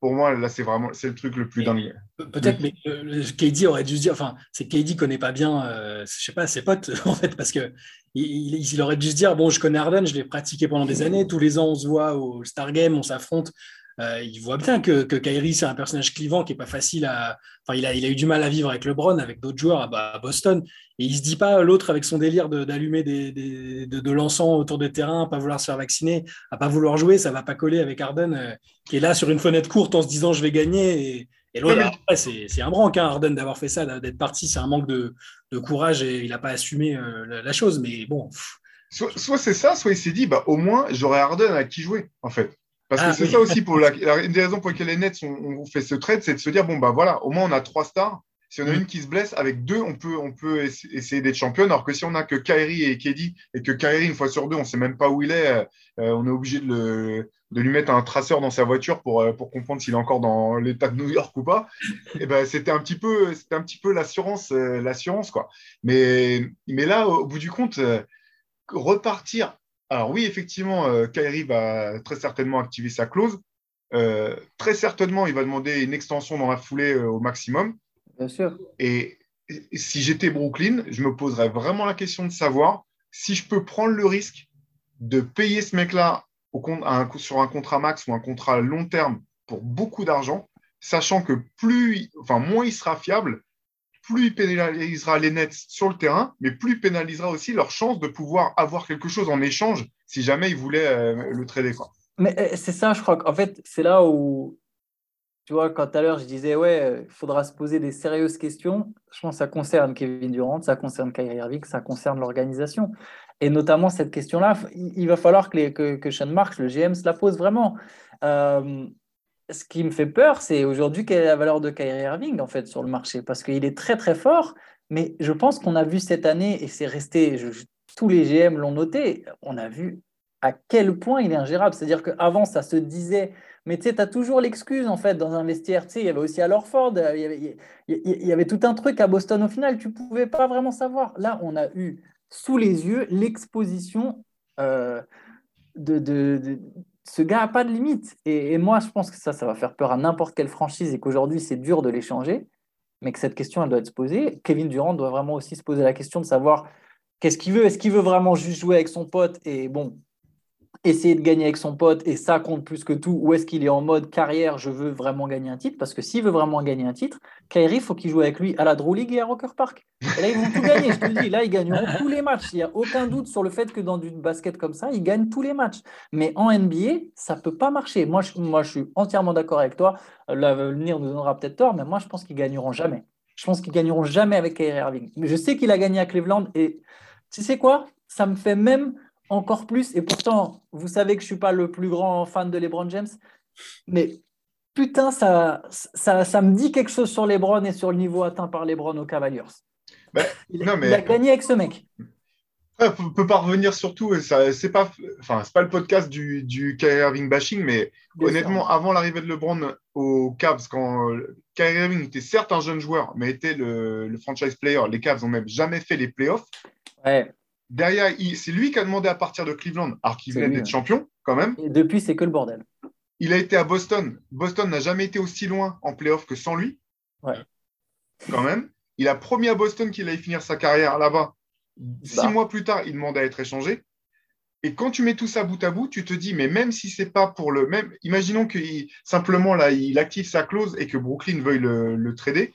pour moi, là, c'est vraiment c'est le truc le plus dingue. Peut-être, mais euh, KD aurait dû se dire, enfin, c'est KD connaît pas bien, euh, je sais pas, ses potes, en fait, parce que il, il, aurait dû se dire, bon, je connais Arden, je l'ai pratiqué pendant des années, tous les ans, on se voit au Star Game, on s'affronte. Euh, il voit bien que, que Kyrie, c'est un personnage clivant qui est pas facile à. Enfin, il a, il a eu du mal à vivre avec LeBron, avec d'autres joueurs à, Boston. Et il se dit pas, l'autre, avec son délire d'allumer des, des, de, de l'encens autour des terrains, à pas vouloir se faire vacciner, à pas vouloir jouer, ça va pas coller avec Harden, euh, qui est là sur une fenêtre courte en se disant je vais gagner. Et, et l'autre, c'est un branque, hein, Harden, d'avoir fait ça, d'être parti. C'est un manque de, de, courage et il n'a pas assumé euh, la, chose. Mais bon. Soit, soit c'est ça, soit il s'est dit, bah, au moins, j'aurai Harden à qui jouer, en fait. Parce que ah, c'est ça aussi, pour la, une des raisons pour lesquelles les Nets ont, fait ce trade, c'est de se dire, bon, bah voilà, au moins on a trois stars Si on a mm. une qui se blesse, avec deux, on peut, on peut essayer d'être championne. Alors que si on n'a que Kairi et Kedi, et que Kairi, une fois sur deux, on ne sait même pas où il est, euh, on est obligé de, lui mettre un traceur dans sa voiture pour, euh, pour comprendre s'il est encore dans l'état de New York ou pas. Et ben, c'était un petit peu, c'était un petit peu l'assurance, euh, l'assurance quoi. Mais, mais là, au bout du compte, repartir. Alors oui, effectivement, Kairi va très certainement activer sa clause. très certainement, il va demander une extension dans la foulée au maximum. Bien sûr. Et si j'étais Brooklyn, je me poserais vraiment la question de savoir si je peux prendre le risque de payer ce mec-là sur un contrat max ou un contrat long terme pour beaucoup d'argent, sachant que plus, enfin, moins il sera fiable, plus il pénalisera les Nets sur le terrain, mais plus il pénalisera aussi leur chance de pouvoir avoir quelque chose en échange si jamais ils voulaient euh, le trader. Mais euh, c'est ça, je crois qu'en fait, c'est là où tu vois, quand tout à l'heure je disais, ouais, il faudra se poser des sérieuses questions, je pense que ça concerne Kevin Durant, ça concerne Kyrie Irving, ça concerne l'organisation. Et notamment cette question-là, il va falloir que, les, que, que Sean Marks, le GM, se la pose vraiment. Euh, ce qui me fait peur, c'est aujourd'hui quelle est la valeur de Kyrie Irving en fait sur le marché, parce qu'il est très très fort, mais je pense qu'on a vu cette année, et c'est resté, tous les GM l'ont noté, on a vu à quel point il est ingérable. C'est-à-dire qu'avant, ça se disait mais tu sais, tu as toujours l'excuse, en fait, dans un vestiaire. Tu sais, il y avait aussi à Lorford, il y, avait, il y avait tout un truc à Boston au final, tu pouvais pas vraiment savoir. Là, on a eu sous les yeux l'exposition euh, de, Ce gars n'a pas de limite. Et, moi, je pense que ça, ça va faire peur à n'importe quelle franchise et qu'aujourd'hui, c'est dur de l'échanger, mais que cette question, elle doit être se poser. Kevin Durant doit vraiment aussi se poser la question de savoir qu'est-ce qu'il veut. Est-ce qu'il veut vraiment juste jouer avec son pote Et bon, essayer de gagner avec son pote et ça compte plus que tout Ou est-ce qu'il est en mode carrière, je veux vraiment gagner un titre? Parce que s'il veut vraiment gagner un titre, Kyrie, faut qu'il joue avec lui à la Drew League et à Rocker Park. Et là, ils vont tout gagner, je te dis. Là, ils gagneront tous les matchs. Il n'y a aucun doute sur le fait que dans du basket comme ça, ils gagnent tous les matchs. Mais en NBA, ça peut pas marcher. Moi je, moi, je suis entièrement d'accord avec toi. L'avenir nous donnera peut-être tort, mais moi, je pense qu'ils gagneront jamais. Je pense qu'ils gagneront jamais avec Kyrie Irving. Je sais qu'il a gagné à Cleveland et tu sais quoi? Ça me fait même encore plus. Et pourtant, vous savez que je ne suis pas le plus grand fan de LeBron James, mais putain, ça, ça, ça, me dit quelque chose sur LeBron et sur le niveau atteint par LeBron aux Cavaliers. Ben, il, non, mais... a gagné avec ce mec. On peut pas revenir surtout, ce n'est pas, enfin, pas le podcast du, du Kyrie Irving bashing, mais honnêtement, avant l'arrivée de LeBron aux Cavs, quand Kyrie Irving était certes un jeune joueur, mais était le, le franchise player, les Cavs n'ont même jamais fait les playoffs. Ouais. Derrière, c'est lui qui a demandé à partir de Cleveland, alors qu'il venait d'être champion quand même. Et depuis, c'est que le bordel. Il a été à Boston. Boston n'a jamais été aussi loin en playoff que sans lui. Ouais. Quand même. Il a promis à Boston qu'il allait finir sa carrière là-bas. Six bah. mois plus tard, il demandait à être échangé. Et quand tu mets tout ça bout à bout, tu te dis, mais même si c'est pas pour le même, imaginons que simplement là, il active sa clause et que Brooklyn veuille le, trader,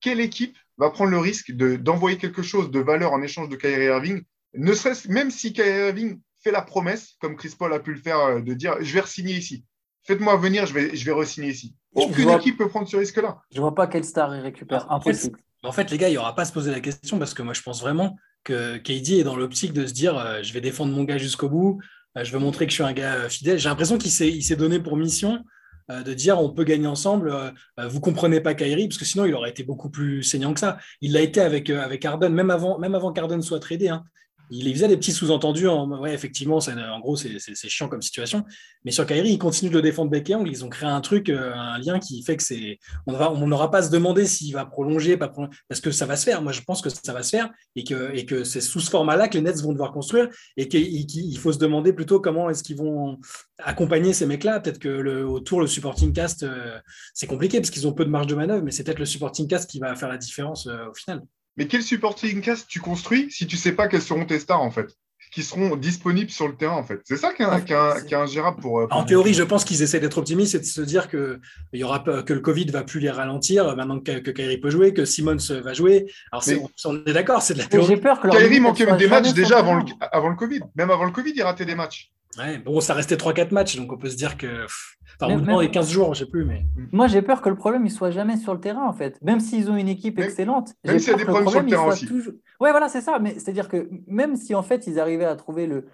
quelle équipe va prendre le risque d'envoyer quelque chose de valeur en échange de Kyrie Irving ne serait même si Kyrie Irving fait la promesse, comme Chris Paul a pu le faire, euh, de dire je vais re-signer ici. Faites-moi venir, je vais, je vais re-signer ici. Aucune équipe peut prendre ce risque-là. Je ne vois pas quelle star il récupère. Impossible. En fait, les gars, il n'y aura pas à se poser la question parce que moi, je pense vraiment que KD est dans l'optique de se dire euh, je vais défendre mon gars jusqu'au bout, euh, je veux montrer que je suis un gars fidèle. J'ai l'impression qu'il s'est donné pour mission de dire on peut gagner ensemble, vous comprenez pas Kyrie, parce que sinon il aurait été beaucoup plus saignant que ça. Il l'a été avec, avec Harden, même avant, même avant qu'Arden soit tradé. Hein il faisait des petits sous-entendus. En, ouais, effectivement, en gros, c'est chiant comme situation. Mais sur Kyrie, il continue de le défendre bec Ils ont créé un truc, euh, un lien qui fait que c'est. On n'aura pas à se demander s'il va prolonger, pas parce que ça va se faire. Moi, je pense que ça va se faire et que, et que c'est sous ce format-là que les Nets vont devoir construire et qu'il faut se demander plutôt comment est-ce qu'ils vont accompagner ces mecs-là. Peut-être que le, autour, le supporting cast, euh, c'est compliqué parce qu'ils ont peu de marge de manœuvre, mais c'est peut-être le supporting cast qui va faire la différence euh, au final. Mais quel supporting cast tu construis si tu sais pas quelles seront tes stars en fait? Qui seront disponibles sur le terrain en fait. C'est ça qui est, ingérable pour, euh, En théorie, je pense qu'ils essaient d'être optimistes et de se dire que il y aura que le Covid va plus les ralentir maintenant que, que Kyrie peut jouer, que Simmons va jouer. Alors on, est d'accord, c'est de la théorie. J'ai peur que Kyrie manquait des matchs déjà avant le, avant le Covid. Même avant le Covid, il ratait des matchs. Ouais, bon, ça restait 3-4 matchs, donc on peut se dire que. Enfin, même, les 15 jours, je sais plus. Mais... Moi, j'ai peur que le problème, il soit jamais sur le terrain, en fait. Même s'ils ont une équipe excellente. Même s'il y a des problèmes sur le terrain aussi. Ouais, voilà, c'est ça. Mais c'est-à-dire que même si, en fait, ils arrivaient à trouver le,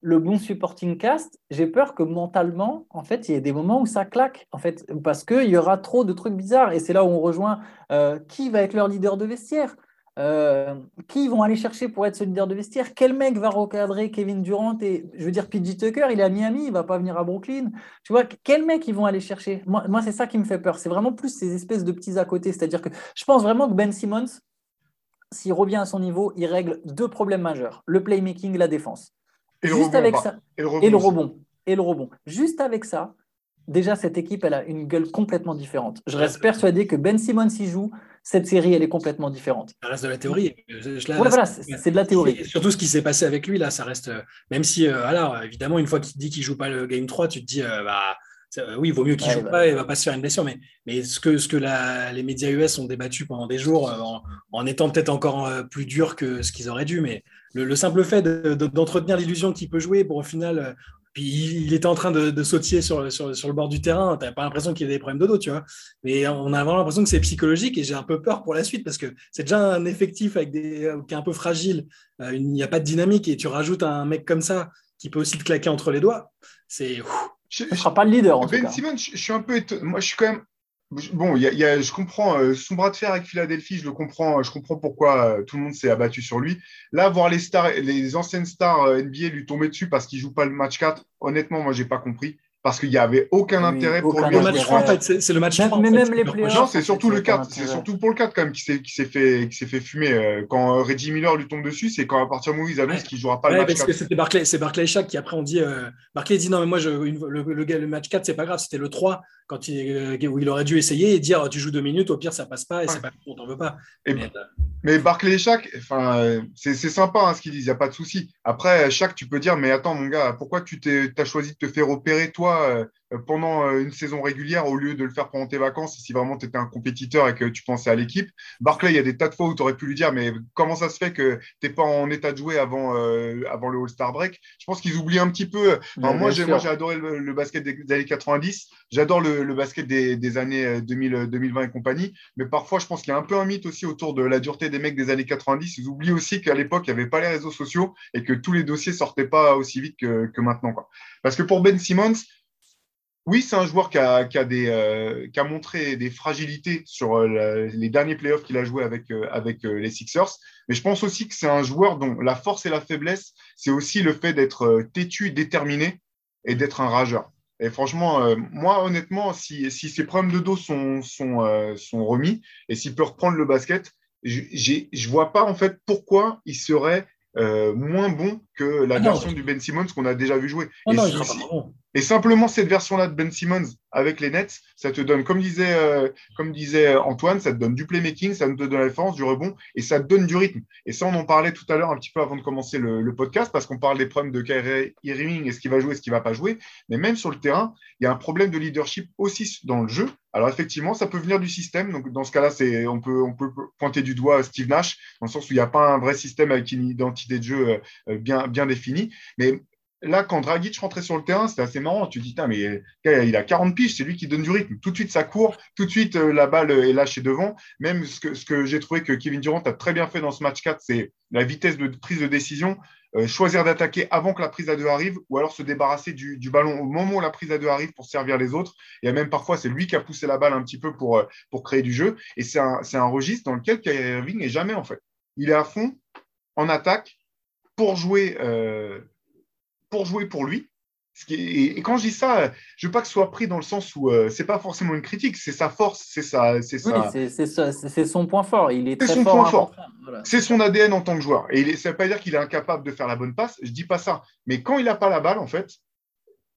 le bon supporting cast, j'ai peur que mentalement, en fait, il y ait des moments où ça claque, en fait, parce qu'il y aura trop de trucs bizarres. Et c'est là où on rejoint euh, qui va être leur leader de vestiaire? Euh, qui vont aller chercher pour être ce leader de vestiaire? Quel mec va recadrer Kevin Durant et je veux dire PJ Tucker Il est à Miami, il va pas venir à Brooklyn. Tu vois quel mec ils vont aller chercher? Moi, moi c'est ça qui me fait peur. C'est vraiment plus ces espèces de petits à côté. C'est-à-dire que je pense vraiment que Ben Simmons, s'il revient à son niveau, il règle deux problèmes majeurs le playmaking, la défense. Et Juste avec ça et le rebond et le rebond. Juste avec ça, déjà cette équipe, elle a une gueule complètement différente. Je reste persuadé que Ben Simmons y joue cette série, elle est complètement différente. Ça reste de la théorie. voilà, c'est de la théorie. surtout ce qui s'est passé avec lui, là, ça reste. Euh, même si, euh, alors, évidemment, une fois qu'il dit qu'il joue pas le Game 3, tu te dis, euh, bah, oui, il vaut mieux qu'il ne joue bah pas, il va pas se faire une blessure. Mais, mais ce que, ce que les médias US ont débattu pendant des jours, en, étant peut-être encore plus dur que ce qu'ils auraient dû, mais le, simple fait d'entretenir l'illusion qu'il peut jouer pour au final puis il était en train de, de sautiller sur, sur, sur, le bord du terrain. Tu pas l'impression qu'il y a des problèmes de dos, tu vois. Mais on a vraiment l'impression que c'est psychologique et j'ai un peu peur pour la suite parce que c'est déjà un effectif avec des, euh, qui est un peu fragile. Euh, il n'y a pas de dynamique et tu rajoutes un mec comme ça qui peut aussi te claquer entre les doigts. C'est. Je ne sera pas le leader. En ben Simon, je, suis un peu étonné. Moi, je suis quand même Bon, y y a, je comprends euh, son bras de fer avec Philadelphie, je le comprends, je comprends pourquoi euh, tout le monde s'est abattu sur lui. Là, voir les stars, les anciennes stars euh, NBA lui tomber dessus parce qu'il joue pas le match 4, honnêtement, moi, j'ai pas compris parce qu'il n'y avait aucun intérêt pour lui. Le match 3, en fait, c'est le match 3. Mais même les playoffs. Non, c'est surtout le 4. C'est surtout pour le 4 quand même qui s'est fait, fait fumer. Euh, quand euh, Reggie Miller lui tombe dessus, c'est quand à partir du moment où ils annoncent qu'il ne jouera pas le match parce 4. que c'était Barclay, c'est Barclay Shaq qui après on dit. Euh, Barclay dit non, mais moi, je, le, le, le, match 4, c'est pas grave. C'était le 3 quand il, euh, où il aurait dû essayer et dire tu joues deux minutes, au pire, ça passe pas et c'est pas on t'en veut pas. mais, mais Barclay et Shaq, c'est sympa hein, ce qu'ils disent, il n'y a pas de souci. Après, Shaq, tu peux dire mais attends, mon gars, pourquoi tu as choisi de te faire opérer toi euh, pendant euh, une saison régulière au lieu de le faire pendant tes vacances si vraiment tu étais un compétiteur et que tu pensais à l'équipe. Barclay, il y a des tas de fois où tu aurais pu lui dire mais comment ça se fait que tu n'es pas en état de jouer avant, euh, avant le All-Star Break? Je pense qu'ils oublient un petit peu. moi, j'ai, adoré le, basket des, années 90, j'adore le, basket des, années 2000, 2020 et compagnie, mais parfois, je pense qu'il y a un peu un mythe aussi autour de la dureté des mecs des années 90. Ils oublient aussi qu'à l'époque, il n'y avait pas les réseaux sociaux et que tous les dossiers sortaient pas aussi vite que, que maintenant. Quoi. Parce que pour Ben Simmons, oui, c'est un joueur qui a, euh, montré des fragilités sur euh, les derniers playoffs qu'il a joué avec, euh, avec les Sixers. Mais je pense aussi que c'est un joueur dont la force et la faiblesse, c'est aussi le fait d'être têtu, déterminé et d'être un rageur. Et franchement, moi, honnêtement, si, si, ses problèmes de dos sont, sont, sont remis et s'il peut reprendre le basket, je ne vois pas en fait pourquoi il serait moins bon que la ah version du Ben Simmons qu'on a déjà vu jouer. Ah et simplement cette version-là de Ben Simmons avec les Nets, ça te donne, comme disait, euh, comme disait Antoine, ça te donne du playmaking, ça te donne de la défense, du rebond, et ça te donne du rythme. Et ça, on en parlait tout à l'heure un petit peu avant de commencer le, podcast, parce qu'on parle des problèmes de Kyrie Irving, est-ce qu'il va jouer, est-ce qu'il va pas jouer. Mais même sur le terrain, il y a un problème de leadership aussi dans le jeu. Alors effectivement, ça peut venir du système. Donc dans ce cas-là, c'est on peut on peut pointer du doigt Steve Nash dans le sens où il n'y a pas un vrai système avec une identité de jeu euh, bien bien définie. Mais là, quand Dragic rentrait sur le terrain, c'était assez marrant. Tu te dis, mais il a 40 piges, c'est lui qui donne du rythme. Tout de suite, ça court, tout de suite, euh, la balle est lâchée devant. Même ce que, j'ai trouvé que Kevin Durant a très bien fait dans ce match 4, c'est la vitesse de prise de décision. Euh, choisir d'attaquer avant que la prise à deux arrive, ou alors se débarrasser du, ballon au moment où la prise à deux arrive pour servir les autres. Et même parfois, c'est lui qui a poussé la balle un petit peu pour, euh, pour créer du jeu. Et c'est un, un, registre dans lequel Kyrie Irving n'est jamais, en fait. Il est à fond, en attaque, pour jouer pour jouer pour lui. Et quand je dis ça, je veux pas que ce soit pris dans le sens où euh, c'est pas forcément une critique, c'est sa force, c'est sa, c'est c'est son point fort. Il est, très son fort. fort. C'est son ADN en tant que joueur. Et ça veut pas dire qu'il est incapable de faire la bonne passe. Je dis pas ça. Mais quand il n'a pas la balle, en fait,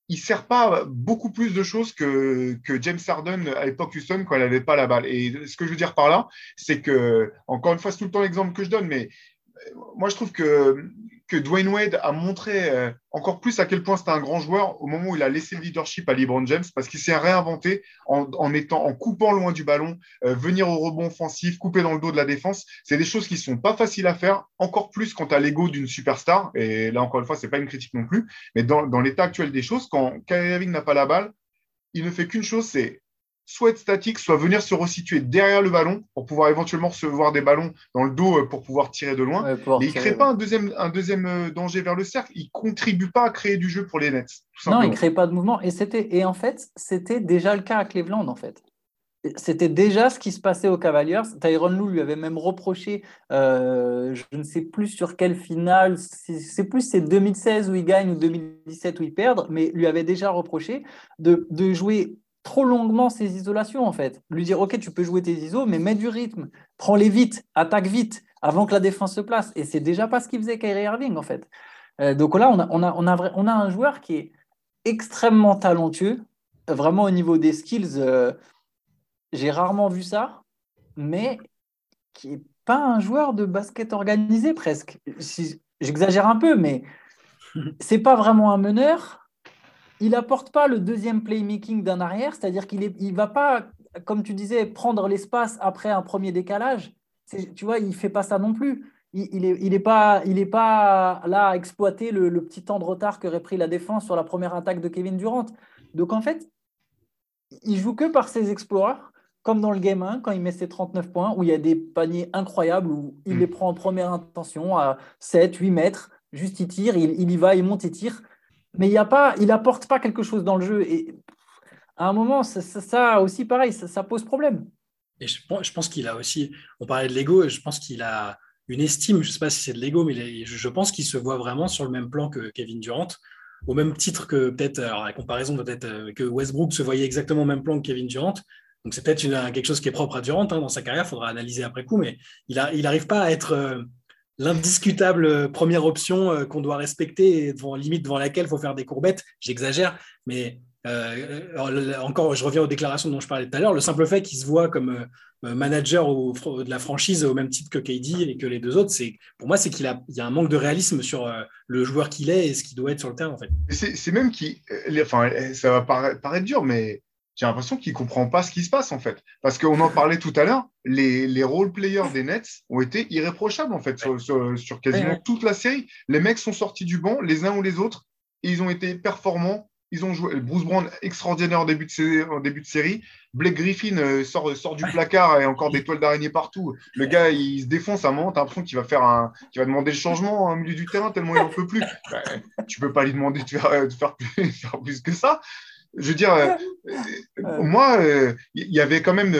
il sert pas beaucoup plus de choses que, que James Harden à l'époque Houston quand il n'avait pas la balle. Et ce que je veux dire par là, c'est que encore une fois, c'est tout le temps l'exemple que je donne, mais euh, moi je trouve que que Dwayne Wade a montré euh, encore plus à quel point c'était un grand joueur au moment où il a laissé le leadership à LeBron James parce qu'il s'est réinventé en, étant, en coupant loin du ballon, euh, venir au rebond offensif, couper dans le dos de la défense. C'est des choses qui ne sont pas faciles à faire, encore plus quand tu as l'ego d'une superstar. Et là, encore une fois, ce n'est pas une critique non plus. Mais dans, l'état actuel des choses, quand Kyrie n'a pas la balle, il ne fait qu'une chose, c'est soit être statique, soit venir se resituer derrière le ballon pour pouvoir éventuellement recevoir des ballons dans le dos euh, pour pouvoir tirer de loin. Mais il ne crée pas un deuxième, un deuxième euh, danger vers le cercle. Il ne contribue pas à créer du jeu pour les Nets. Non, il ne crée pas de mouvement. Et, et en fait, c'était déjà le cas à Cleveland, en fait. C'était déjà ce qui se passait aux Cavaliers. Tyron Lou lui avait même reproché, euh, je ne sais plus sur quelle finale, c'est plus c'est 2016 où il gagne ou 2017 où il perd, mais lui avait déjà reproché de, de jouer trop longuement ses isolations, en fait. Lui dire, OK, tu peux jouer tes isos, mais mets du rythme, prends-les vite, attaque vite, avant que la défense se place. Et c'est déjà pas ce qu'il faisait Kyrie Irving, en fait. Euh, donc là, on a, on, a, on, a, on a un joueur qui est extrêmement talentueux, vraiment au niveau des skills. Euh, j'ai rarement vu ça, mais qui n'est pas un joueur de basket organisé presque. Si, J'exagère un peu, mais c'est pas vraiment un meneur il apporte pas le deuxième playmaking d'un arrière, c'est-à-dire qu'il ne va pas, comme tu disais, prendre l'espace après un premier décalage. Tu vois, il fait pas ça non plus. Il n'est il est pas, il est pas là à exploiter le, petit temps de retard qu'aurait pris la défense sur la première attaque de Kevin Durant. Donc en fait, il joue que par ses exploits, comme dans le game 1, quand il met ses 39 points, où il y a des paniers incroyables, où il mm. les prend en première intention à 7, 8 mètres, juste il tire, il, il y va, il monte, il tire mais il y a pas, il apporte pas quelque chose dans le jeu. Et à un moment, ça, aussi, pareil, ça, pose problème. Et je, pense qu'il a aussi, on parlait de l'ego, je pense qu'il a une estime, je ne sais pas si c'est de l'ego, mais je pense qu'il se voit vraiment sur le même plan que Kevin Durant, au même titre que peut-être, alors la comparaison peut-être euh, que Westbrook se voyait exactement au même plan que Kevin Durant. Donc c'est peut-être quelque chose qui est propre à Durant hein, dans sa carrière, il faudra analyser après coup, mais il n'arrive il pas à être euh, l'indiscutable première option euh, qu'on doit respecter et devant, limite devant laquelle il faut faire des courbettes. J'exagère, mais euh, encore, je reviens aux déclarations dont je parlais tout à l'heure. Le simple fait qu'il se voit comme euh, manager de la franchise au même titre que KD et que les deux autres, c'est pour moi, c'est qu'il y a un manque de réalisme sur le joueur qu'il est et ce qu'il doit être sur le terrain. En fait. C'est même qui, enfin, ça va paraître dur, mais j'ai l'impression qu'il ne comprend pas ce qui se passe en fait. Parce qu'on en parlait tout à l'heure, les, les role players des Nets ont été irréprochables en fait sur, quasiment toute la série. Les mecs sont sortis du banc, les uns ou les autres, et ils ont été performants. Ils ont joué. Bruce Brown extraordinaire en début de série. En début de série. Blake Griffin euh, sort, sort du placard et encore des toiles d'araignée partout. Le gars, il se défonce à un moment. T'as l'impression qu'il va faire un, qu'il va demander le changement au milieu du terrain tellement il n'en peut plus. Tu ben, tu peux pas lui demander de faire, de faire, plus, faire plus que ça je veux dire, euh, euh, moi, il y avait quand même,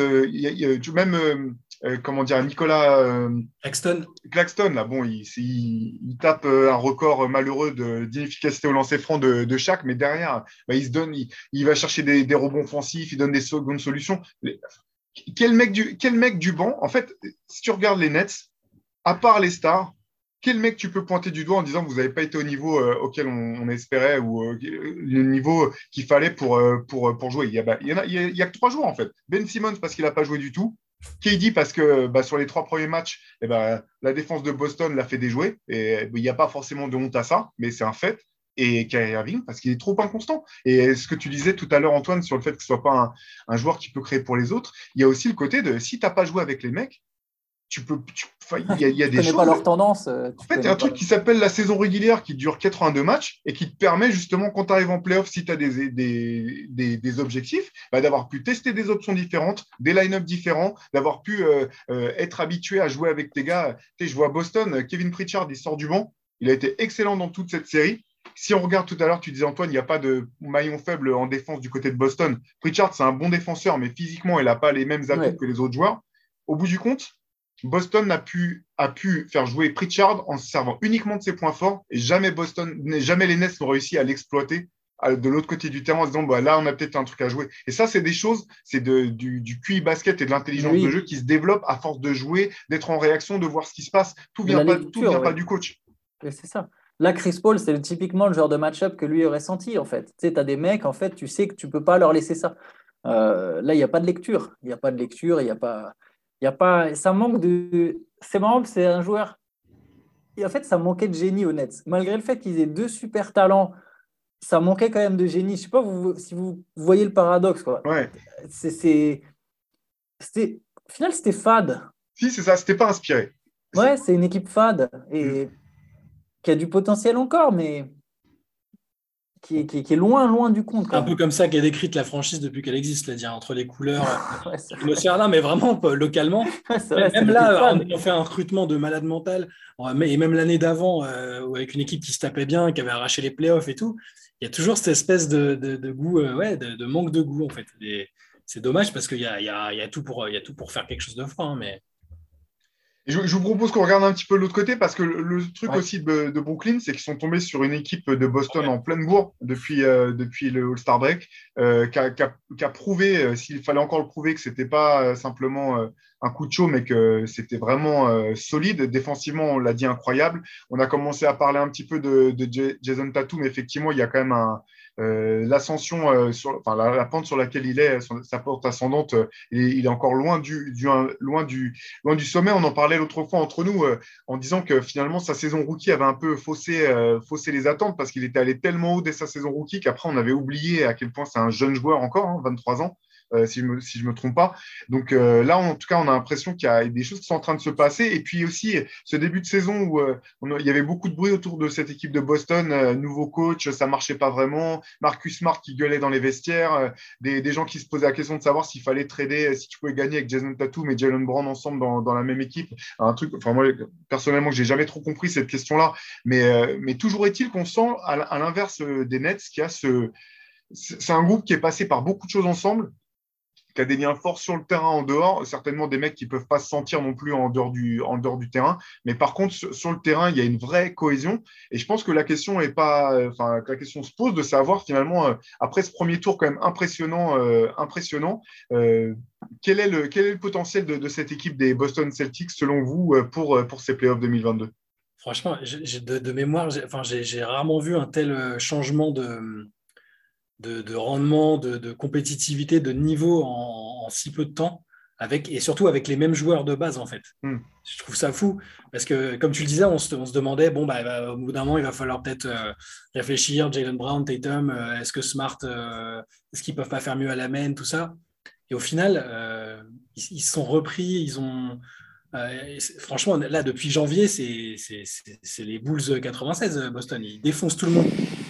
même, comment dire, Nicolas Claxton. Claxton, là, bon, il, il, tape un record malheureux d'inefficacité au lancer franc de, de, chaque, mais derrière, bah, il se donne, il, va chercher des, des, rebonds offensifs, il donne des secondes solutions. Quel mec, du, quel mec du banc, en fait, si tu regardes les Nets, à part les stars, quel mec tu peux pointer du doigt en disant que vous n'avez pas été au niveau euh, auquel on, espérait ou euh, le niveau qu'il fallait pour, euh, pour, pour jouer? Il y, a, bah, a, a, que trois joueurs en fait. Ben Simmons parce qu'il n'a pas joué du tout. KD parce que bah, sur les trois premiers matchs, eh ben, la défense de Boston l'a fait déjouer. Et il n'y a pas forcément de honte à ça, mais c'est un fait. Et Kyrie Irving parce qu'il est trop inconstant. Et ce que tu disais tout à l'heure, Antoine, sur le fait que ce ne soit pas un, un, joueur qui peut créer pour les autres, il y a aussi le côté de si tu n'as pas joué avec les mecs, tu peux. Il y a, des choses. pas leur tendance. Euh, en fait, il y a un truc qui s'appelle la saison régulière qui dure 82 matchs et qui te permet justement, quand tu arrives en playoff, si tu as des, des, des, objectifs, bah, d'avoir pu tester des options différentes, des line-up différents, d'avoir pu euh, euh, être habitué à jouer avec tes gars. Tu sais, je vois Boston, Kevin Pritchard, il sort du banc. Il a été excellent dans toute cette série. Si on regarde tout à l'heure, tu disais Antoine, il n'y a pas de maillon faible en défense du côté de Boston. Pritchard, c'est un bon défenseur, mais physiquement, il n'a pas les mêmes atouts que les autres joueurs. Au bout du compte, Boston a pu, a pu faire jouer Pritchard en se servant uniquement de ses points forts et jamais Boston, jamais les Nets n'ont réussi à l'exploiter de l'autre côté du terrain en se disant bah, là on a peut-être un truc à jouer. Et ça c'est des choses, c'est du, du QI basket et de l'intelligence de jeu qui se développe à force de jouer, d'être en réaction, de voir ce qui se passe. Tout vient pas, tout vient pas du coach. C'est ça. Là, Chris Paul, c'est typiquement le genre de match-up que lui aurait senti, en fait. Tu sais, tu as des mecs, en fait, tu sais que tu peux pas leur laisser ça. Euh, là, il n'y a pas de lecture. Il n'y a pas de lecture, il n'y a pas. Il y a pas, ça manque de. C'est marrant que c'est un joueur. Et en fait, ça manquait de génie au Nets. Malgré le fait qu'ils aient deux super talents, ça manquait quand même de génie. Je ne sais pas vous, si vous voyez le paradoxe. Quoi. Ouais. C'est, c'était, au final, c'était fade. Si, c'est ça. C'était pas inspiré. Ouais, c'est une équipe fade et mm. qui a du potentiel encore, mais qui est, qui, est, loin, loin du compte. un peu comme ça qu'est décrite la franchise depuis qu'elle existe, c'est-à-dire entre les couleurs, là, mais vraiment localement. même là, on, fait un recrutement de malade mental, et même l'année d'avant, euh, avec une équipe qui se tapait bien, qui avait arraché les playoffs et tout, il y a toujours cette espèce de, de, goût, euh, ouais, de, manque de goût en fait. C'est dommage parce qu'il y a, y, a, y, a tout pour, y a tout pour faire quelque chose de franc, hein, mais je, vous propose qu'on regarde un petit peu l'autre côté parce que le, truc aussi de, Brooklyn, c'est qu'ils sont tombés sur une équipe de Boston en pleine bourre depuis, euh, depuis le All-Star Break, euh, qui, a, prouvé, euh, s'il fallait encore le prouver, que ce n'était pas simplement un coup de chaud, mais que c'était vraiment solide. Défensivement, on l'a dit, incroyable. On a commencé à parler un petit peu de, de Jason Tatum. Effectivement, il y a quand même un, euh, l'ascension, euh, sur, enfin, la, pente sur laquelle il est, sa porte ascendante, euh, il, est encore loin du, loin, du, loin du sommet. On en parlait l'autre fois entre nous en disant que finalement sa saison rookie avait un peu faussé, faussé les attentes parce qu'il était allé tellement haut dès sa saison rookie qu'après on avait oublié à quel point c'est un jeune joueur encore, 23 hein, ans. Euh, si je me, si me trompe pas. Donc euh, là, en tout cas, on a l'impression qu'il y a des choses qui sont en train de se passer. Et puis aussi, ce début de saison où euh, il y avait beaucoup de bruit autour de cette équipe de Boston, nouveau coach, ça marchait pas vraiment. Marcus Smart qui gueulait dans les vestiaires, des, des, gens qui se posaient la question de savoir s'il fallait trader, si tu pouvais gagner avec Jason Tatum et Jalen Brown ensemble dans, dans, la même équipe. Un truc, enfin moi personnellement, j'ai jamais trop compris cette question-là, mais, mais toujours est-il qu'on sent à l'inverse des Nets qu'il y a ce c'est un groupe qui est passé par beaucoup de choses ensemble qui a des liens forts sur le terrain en dehors, certainement des mecs qui ne peuvent pas se sentir non plus en dehors, du, en dehors du terrain. Mais par contre, sur le terrain, il y a une vraie cohésion. Et je pense que la question est pas, enfin, la question se pose de savoir finalement, euh, après ce premier tour quand même impressionnant, euh, impressionnant, euh, quel, est le, quel est le potentiel de, cette équipe des Boston Celtics selon vous pour, pour ces playoffs 2022 Franchement, de, mémoire, j'ai rarement vu un tel changement de, de, rendement, de, compétitivité, de niveau en, si peu de temps, avec, et surtout avec les mêmes joueurs de base, en fait. Hmm. Je trouve ça fou, parce que, comme tu le disais, on se, demandait, bon, bah, au bout d'un moment, il va falloir peut-être euh, réfléchir, Jalen Brown, Tatum, euh, est-ce que Smart, euh, est-ce qu'ils peuvent pas faire mieux à la main, tout ça? Et au final, ils se sont repris, ils ont euh, franchement, là, depuis janvier, c'est les Bulls 96, euh, Boston. Ils défoncent tout le monde.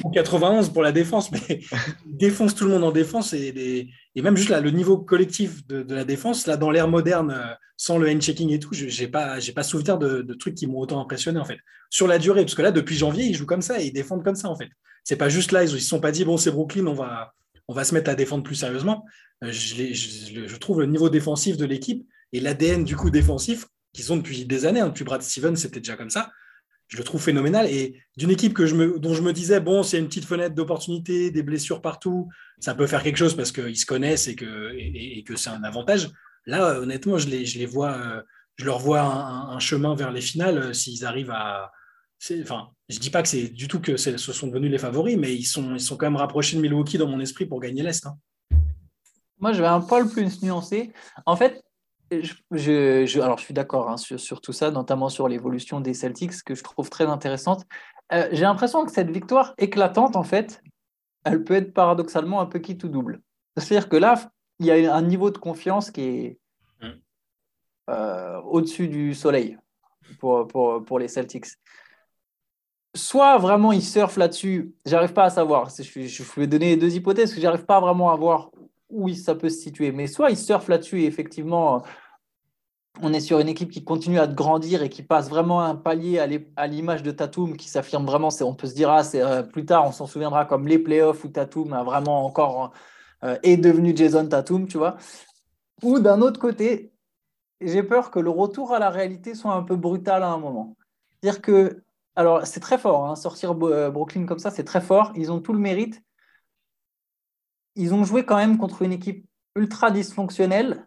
En 91 pour la défense, mais ils défoncent tout le monde en défense. Et, et même juste là, le niveau collectif de, la défense, là, dans l'ère moderne, euh, sans le hand-checking et tout, je n'ai pas, pas souvenir de, trucs qui m'ont autant impressionné, en fait. Sur la durée, parce que là, depuis janvier, ils jouent comme ça et ils défendent comme ça, en fait. C'est pas juste là, ils ne se sont pas dit, bon, c'est Brooklyn, on va, on va se mettre à défendre plus sérieusement. Je, je, je trouve le niveau défensif de l'équipe et l'ADN du coup défensif qu'ils ont depuis des années, hein, depuis Brad Stevens, c'était déjà comme ça. Je le trouve phénoménal. Et d'une équipe que dont je me disais, bon, c'est une petite fenêtre d'opportunité, des blessures partout, ça peut faire quelque chose parce qu'ils se connaissent et que, et, que c'est un avantage. Là, honnêtement, je les, je les vois, euh, je leur vois un, chemin vers les finales euh, s'ils arrivent à. Enfin, je dis pas que c'est du tout que ce sont devenus les favoris, mais ils sont, ils sont quand même rapprochés de Milwaukee dans mon esprit pour gagner l'Est. Hein. Moi, je vais un poil plus nuancé. En fait, je, alors, je suis d'accord hein, sur, tout ça, notamment sur l'évolution des Celtics, que je trouve très intéressante. Euh, j'ai l'impression que cette victoire éclatante, en fait, elle peut être paradoxalement un peu qui tout double. C'est-à-dire que là, il y a un niveau de confiance qui est mm. euh, au-dessus du soleil pour, pour, pour, les Celtics. Soit vraiment ils surfent là-dessus, j'arrive pas à savoir. Je, je vais donner deux hypothèses que j'arrive pas vraiment à voir où ça peut se situer. Mais soit ils surfent là-dessus et effectivement, on est sur une équipe qui continue à grandir et qui passe vraiment un palier à l'image de Tatum qui s'affirme vraiment. On peut se dire, ah, euh, plus tard, on s'en souviendra comme les playoffs où Tatum a vraiment encore euh, est devenu Jason Tatum, tu vois. Ou d'un autre côté, j'ai peur que le retour à la réalité soit un peu brutal à un moment. C'est-à-dire que, alors c'est très fort, hein, sortir euh, Brooklyn comme ça, c'est très fort. Ils ont tout le mérite ils ont joué quand même contre une équipe ultra dysfonctionnelle.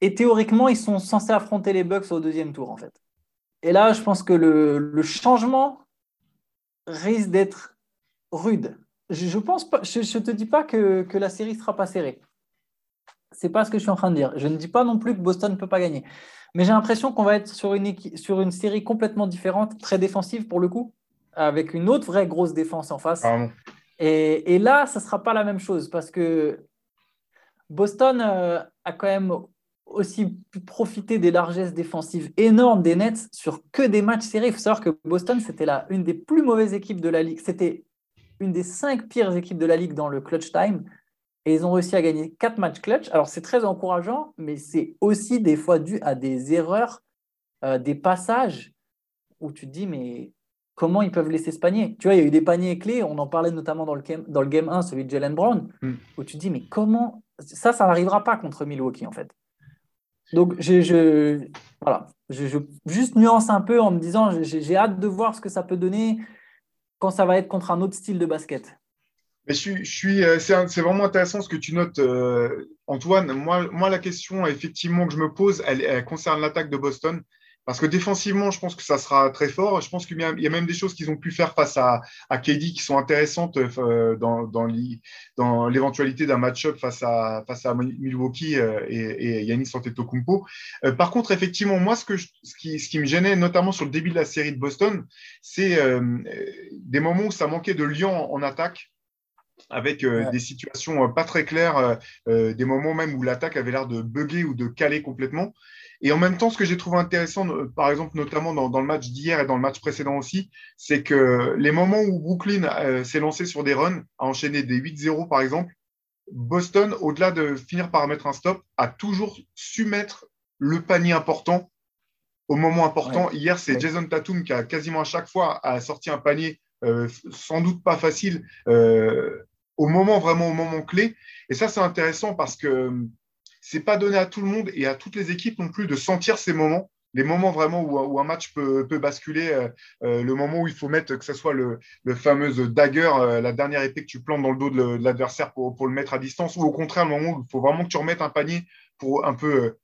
Et théoriquement, ils sont censés affronter les Bucks au deuxième tour, en fait. Et là, je pense que le, changement risque d'être rude. Je je, te dis pas que, la série sera pas serrée. C'est pas ce que je suis en train de dire. Je ne dis pas non plus que Boston ne peut pas gagner. Mais j'ai l'impression qu'on va être sur une série complètement différente, très défensive pour le coup, avec une autre vraie grosse défense en face. Et, là, ça ne sera pas la même chose parce que Boston euh, a quand même aussi pu profiter des largesses défensives énormes des Nets sur que des matchs serrés. Il faut savoir que Boston, c'était une des plus mauvaises équipes de la ligue. C'était une des cinq pires équipes de la ligue dans le clutch time. Et ils ont réussi à gagner quatre matchs clutch. Alors, c'est très encourageant, mais c'est aussi des fois dû à des erreurs, euh, des passages où tu te dis, mais comment ils peuvent laisser ce panier Tu vois, il y a eu des paniers clés, on en parlait notamment dans le game, dans le game 1, celui de Jalen Brown, hmm. où tu te dis, mais comment Ça, ça n'arrivera pas contre Milwaukee, en fait. Donc, je, voilà, je, juste nuance un peu en me disant, j'ai hâte de voir ce que ça peut donner quand ça va être contre un autre style de basket. Mais je, suis, euh, c'est vraiment intéressant ce que tu notes, euh, Antoine. Moi, moi, la question effectivement que je me pose, elle concerne l'attaque de Boston. Parce que défensivement, je pense que ça sera très fort. Je pense qu'il y a même des choses qu'ils ont pu faire face à, à KD qui sont intéressantes euh, dans, dans l'éventualité d'un match-up face à, face à Milwaukee euh, et, et Yannis Antetokounmpo. Euh, par contre, effectivement, moi, ce, que ce, qui, ce qui me gênait, notamment sur le début de la série de Boston, c'est des moments où ça manquait de liant en, attaque avec des situations pas très claires, des moments même où l'attaque avait l'air de bugger ou de caler complètement. Et en même temps, ce que j'ai trouvé intéressant, euh, par exemple, notamment dans, le match d'hier et dans le match précédent aussi, c'est que les moments où Brooklyn euh, s'est lancé sur des runs, a enchaîné des 8-0 par exemple, Boston, au-delà de finir par mettre un stop, a toujours su mettre le panier important au moment important. Hier, c'est Jason Tatum qui a quasiment à chaque fois a sorti un panier euh, sans doute pas facile au moment vraiment au moment clé. Et ça, c'est intéressant parce que c'est pas donné à tout le monde et à toutes les équipes non plus de sentir ces moments, les moments vraiment où, un match peut, basculer, euh, euh, le moment où il faut mettre que ce soit le, fameux dagger, euh, la dernière épée que tu plantes dans le dos de, l'adversaire pour, le mettre à distance, ou au contraire le moment où il faut vraiment que tu remettes un panier pour un peu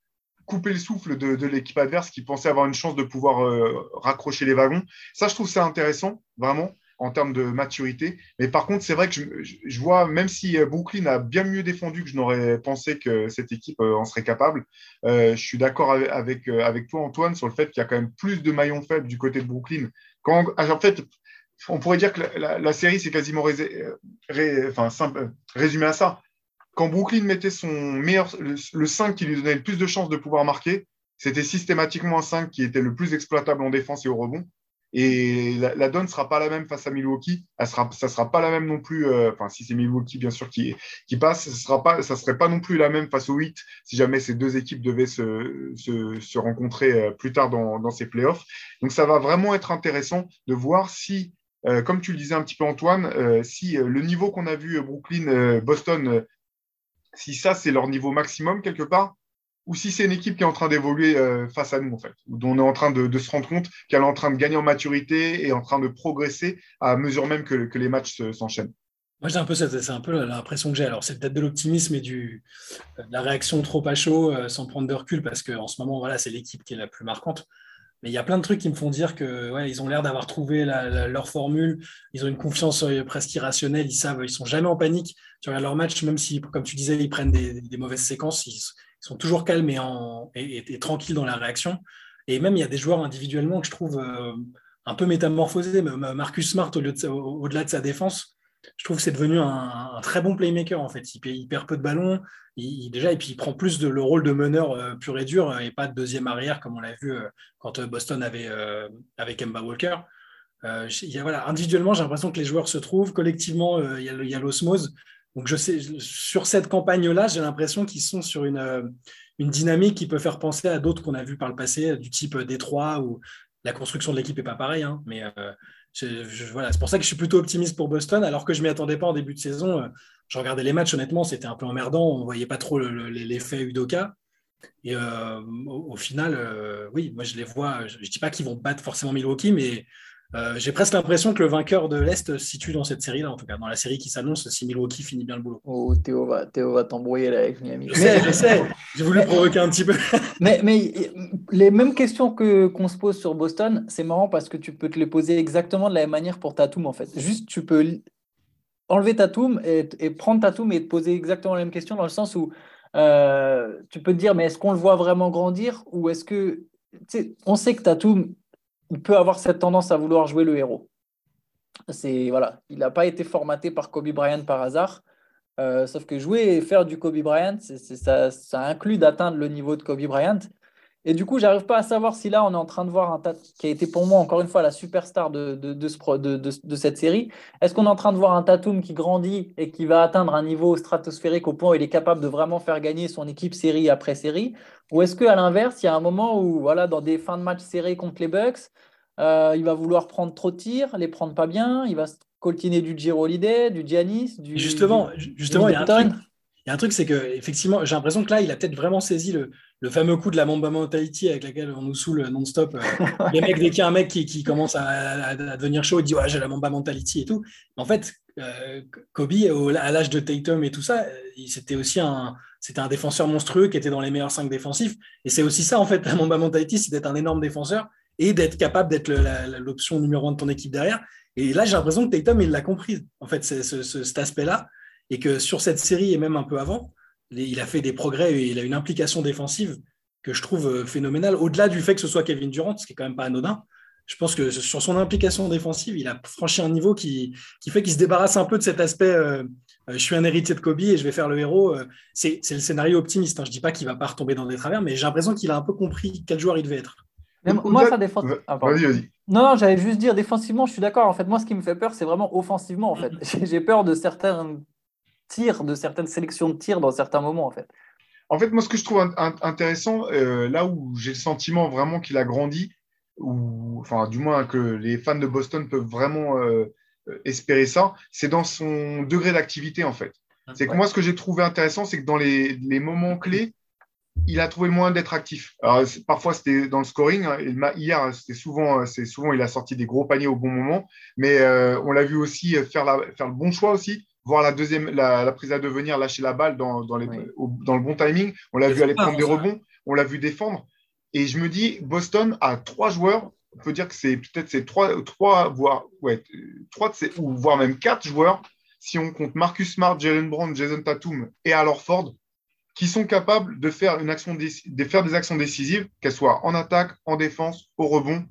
couper le souffle de, l'équipe adverse qui pensait avoir une chance de pouvoir raccrocher les wagons. Ça, je trouve ça intéressant, vraiment en termes de maturité. Mais par contre, c'est vrai que je, vois, même si euh, Brooklyn a bien mieux défendu que je n'aurais pensé que cette équipe euh, en serait capable, euh, je suis d'accord avec, avec, toi, Antoine, sur le fait qu'il y a quand même plus de maillons faibles du côté de Brooklyn. Quand, en fait, on pourrait dire que la, série, c'est quasiment enfin, simple, résumé à ça. Quand Brooklyn mettait son meilleur, le, le 5 qui lui donnait le plus de chances de pouvoir marquer, c'était systématiquement un 5 qui était le plus exploitable en défense et au rebond. Et la, donne ne sera pas la même face à Milwaukee. Ça ne sera pas la même non plus. Euh, enfin, si c'est Milwaukee, bien sûr, qui, passe, ça ne serait pas non plus la même face aux 8 si jamais ces deux équipes devaient se, se, rencontrer euh, plus tard dans, dans, ces playoffs. Donc, ça va vraiment être intéressant de voir si, euh, comme tu le disais un petit peu, Antoine, si le niveau qu'on a vu Brooklyn, Boston, si ça, c'est leur niveau maximum quelque part, ou si c'est une équipe qui est en train d'évoluer euh, face à nous, en fait, dont on est en train de, se rendre compte qu'elle est en train de gagner en maturité et en train de progresser à mesure même que, les matchs s'enchaînent. Moi, j'ai un peu, c'est un peu l'impression que j'ai. Alors, c'est peut-être de l'optimisme et du, de la réaction trop à chaud, euh, sans prendre de recul, parce qu'en ce moment, voilà, c'est l'équipe qui est la plus marquante. Mais il y a plein de trucs qui me font dire que ouais, ils ont l'air d'avoir trouvé leur formule. Ils ont une confiance euh, presque irrationnelle. Ils savent, ils sont jamais en panique. Tu regardes leur match, même si, comme tu disais, ils prennent des, mauvaises séquences, sont toujours calmes et, en, tranquilles dans la réaction. Et même, il y a des joueurs individuellement que je trouve euh, un peu métamorphosés. Marcus Smart, au-delà de, sa défense, je trouve que c'est devenu un, très bon playmaker en fait. Il, perd peu de ballons, il, déjà, et puis il prend plus de, le rôle de meneur euh, pur et dur et pas de deuxième arrière comme on l'a vu euh, quand Boston avait avec Emba Walker. voilà, individuellement, j'ai l'impression que les joueurs se trouvent. Collectivement, il y a l'osmose. Donc, je sais, sur cette campagne-là, j'ai l'impression qu'ils sont sur une, euh, une, dynamique qui peut faire penser à d'autres qu'on a vues par le passé, du type Détroit, où la construction de l'équipe n'est pas pareille. Hein, mais euh, voilà, c'est pour ça que je suis plutôt optimiste pour Boston, alors que je ne m'y attendais pas en début de saison. Euh, je regardais les matchs, honnêtement, c'était un peu emmerdant. On ne voyait pas trop l'effet Udoka. Et au, final, oui, moi je les vois. Je ne dis pas qu'ils vont battre forcément Milwaukee, mais euh, j'ai presque l'impression que le vainqueur de l'Est se situe dans cette série-là, en tout cas, dans la série qui s'annonce si Milwaukee finit bien le boulot. Oh, Théo va, Théo va t'embrouiller là avec Miami. Je sais, je sais. J'ai voulu provoquer un petit peu. mais, mais les mêmes questions que, qu'on se pose sur Boston, c'est marrant parce que tu peux te les poser exactement de la même manière pour Tatum, en fait. Juste, tu peux enlever Tatum et, et prendre Tatum et te poser exactement la même question dans le sens où euh, tu peux te dire, mais est-ce qu'on le voit vraiment grandir ou est-ce que. On sait que Tatum, il peut avoir cette tendance à vouloir jouer le héros. C'est voilà, il n'a pas été formaté par Kobe Bryant par hasard. Euh, sauf que jouer et faire du Kobe Bryant, ça, ça, inclut d'atteindre le niveau de Kobe Bryant. Et du coup, j'arrive pas à savoir si là, on est en train de voir un Tatum qui a été pour moi, encore une fois, la superstar de, de, de, de cette série. Est-ce qu'on est en train de voir un Tatum qui grandit et qui va atteindre un niveau stratosphérique au point où il est capable de vraiment faire gagner son équipe série après série? Ou est-ce qu'à l'inverse, il y a un moment où, voilà, dans des fins de match serrés contre les Bucks, euh, il va vouloir prendre trop de tirs, les prendre pas bien, il va coltiner du Giro Holiday, du Giannis, du. Justement, justement il y a un truc. Il y a un truc, c'est que effectivement, j'ai l'impression que là, il a peut-être vraiment saisi le, le, fameux coup de la Mamba Mentality avec laquelle on nous saule non-stop. Euh, les mecs, dès qu'il y a un mec qui, qui commence à, devenir chaud, il dit ouais, j'ai la Mamba Mentality et tout. En fait, euh, Kobe, à l'âge de Tatum et tout ça, c'était aussi un, c'était un défenseur monstrueux qui était dans les meilleurs cinq défensifs. Et c'est aussi ça, en fait, la Mamba Mentality, c'est d'être un énorme défenseur et d'être capable d'être l'option numéro un de ton équipe derrière. Et là, j'ai l'impression que Tatum, il l'a compris, en fait, ce, cet aspect-là, et que sur cette série et même un peu avant, il a fait des progrès et il a une implication défensive que je trouve euh, phénoménale, au-delà du fait que ce soit Kevin Durant, ce qui est quand même pas anodin. Je pense que sur son implication défensive, il a franchi un niveau qui, qui fait qu'il se débarrasse un peu de cet aspect euh, euh, je suis un héritier de Kobe et je vais faire le héros. c'est le scénario optimiste. Hein. Je ne dis pas qu'il ne va pas retomber dans des travers, mais j'ai l'impression qu'il a un peu compris quel joueur il devait être moi, ça défend. Ah, vas-y, vas-y. Non, non, j'allais juste dire défensivement, je suis d'accord. En fait, moi, ce qui me fait peur, c'est vraiment offensivement. En fait, j'ai peur de certains tirs, de certaines sélections de tirs dans certains moments. En fait. En fait, moi, ce que je trouve intéressant, euh, là où j'ai le sentiment vraiment qu'il a grandi, ou enfin, du moins que les fans de Boston peuvent vraiment euh, espérer ça, c'est dans son degré d'activité, en fait. C'est que moi, ce que j'ai trouvé intéressant, c'est que dans les, les moments clés, il a trouvé le moyen d'être actif. Alors, parfois, c'était dans le scoring. Hein. Hier, c'était souvent, c'est souvent, il a sorti des gros paniers au bon moment. Mais euh, on l'a vu aussi faire, la, faire le bon choix aussi, voir la deuxième, la, prise à devenir, lâcher la balle dans, dans, les, dans le bon timing. On l'a vu aller prendre des rebonds. On l'a vu défendre. Et je me dis, Boston a trois joueurs. On peut dire que c'est peut-être c'est trois, trois, voire, ouais, trois de ces, ou voire même quatre joueurs. Si on compte Marcus Smart, Jalen Brown, Jason Tatum et Alor Ford, qui sont capables de faire, une action de faire des actions décisives, qu'elles soient en attaque, en défense, au rebond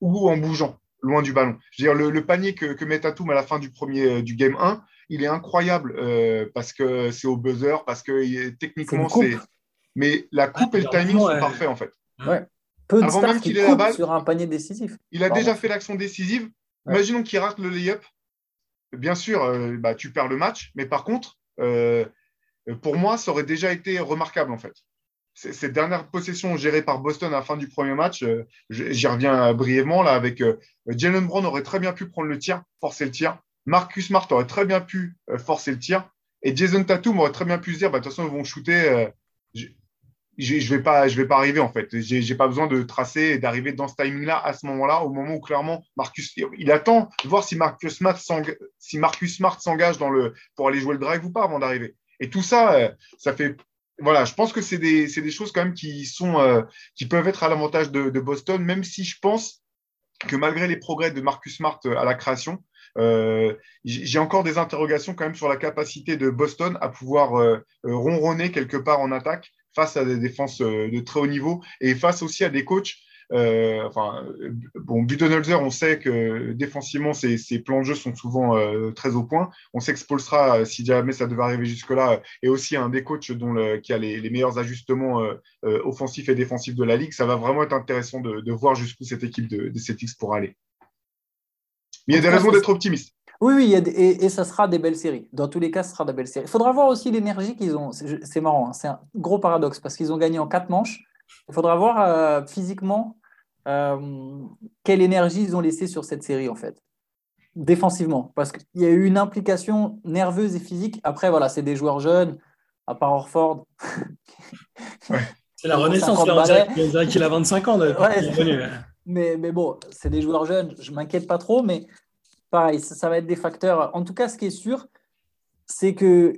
ou en bougeant loin du ballon. Je veux dire, le, panier que, que met Tatum à la fin du premier euh, du game 1, il est incroyable euh, parce que c'est au buzzer, parce que techniquement c'est. Mais la coupe et le timing sont parfaits en fait. Ouais. Peu de Avant même qu'il ait la balle sur un panier décisif. Il a déjà fait l'action décisive. Imaginons qu'il rate le layup. Bien sûr, euh, bah, tu perds le match, mais par contre, euh, pour moi, ça aurait déjà été remarquable en fait. Cette dernière possession gérée par Boston à la fin du premier match, euh, j'y reviens brièvement là avec euh, Jalen Brown aurait très bien pu prendre le tir, forcer le tir. Marcus Smart aurait très bien pu forcer le tir. Et Jason Tatum aurait très bien pu se dire, bah, de toute façon, ils vont shooter. je ne vais, pas, arriver en fait. Je n'ai pas besoin de tracer d'arriver dans ce timing-là à ce moment-là, au moment où clairement Marcus, il attend de voir si Marcus Smart s'engage dans le pour aller jouer le drive ou pas avant d'arriver. Et tout ça, euh, ça fait. Voilà, je pense que c'est des, choses quand même qui, euh, peuvent être à l'avantage de, Boston, même si je pense que malgré les progrès de Marcus Smart euh, à la création, j'ai encore des interrogations quand même sur la capacité de Boston à pouvoir ronronner quelque part en attaque face à des défenses de très haut niveau et face aussi à des coachs euh, enfin, bon, Budenholzer, on sait que défensivement, ses, plans de jeu sont souvent euh, très au point. On Spolstra, si jamais ça devait arriver jusque-là, est aussi un des coachs dont qui a les, meilleurs ajustements euh, offensifs et défensifs de la ligue. Ça va vraiment être intéressant de, voir jusqu'où cette équipe de, de Celtics pourra aller. Mais il y a des raisons d'être optimiste. Oui, oui, et, ça sera des belles séries. Dans tous les cas, ce sera des belles séries. Il faudra voir aussi l'énergie qu'ils ont. C'est marrant, hein. c'est un gros paradoxe parce qu'ils ont gagné en quatre manches. Il faudra voir euh, physiquement euh, quelle énergie ils ont laissé sur cette série, en fait, défensivement. Parce qu'il y a eu une implication nerveuse et physique. Après, voilà, c'est des joueurs jeunes, à part Orford. C'est la renaissance, on dirait qu'il a 25 ans. Mais, bon, c'est des joueurs jeunes, je ne m'inquiète pas trop, mais pareil, ça, va être des facteurs. En tout cas, ce qui est sûr, c'est que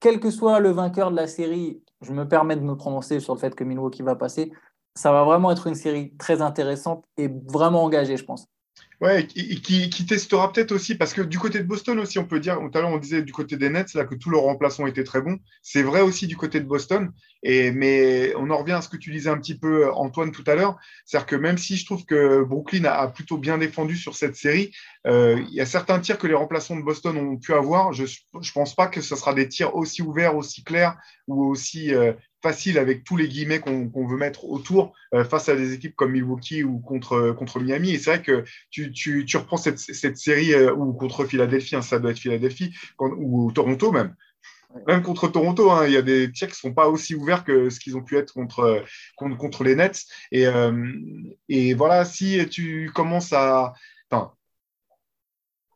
quel que soit le vainqueur de la série, je me permets de me prononcer sur le fait que Milwaukee va passer. Ça va vraiment être une série très intéressante et vraiment engagée, je pense. Ouais, et qui, testera peut-être aussi, parce que du côté de Boston aussi, on peut dire, tout à l'heure on disait du côté des Nets, là que tous leurs remplaçants étaient très bons. C'est vrai aussi du côté de Boston, et, mais on en revient à ce que tu disais un petit peu, Antoine, tout à l'heure. C'est-à-dire que même si je trouve que Brooklyn a, plutôt bien défendu sur cette série, euh, il y a certains tirs que les remplaçants de Boston ont pu avoir. Je ne pense pas que ce sera des tirs aussi ouverts, aussi clairs ou aussi euh, facile avec tous les guillemets qu'on veut mettre autour euh, face à des équipes comme Milwaukee ou contre, contre Miami. Et c'est vrai que tu, tu, tu reprends cette, cette série euh, ou contre Philadelphie, hein, ça doit être Philadelphie, ou Toronto même. Même contre Toronto, hein, il y a des tirs qui ne sont pas aussi ouverts que ce qu'ils ont pu être contre, contre, contre les Nets. Et, euh, et voilà, si tu commences à. Enfin,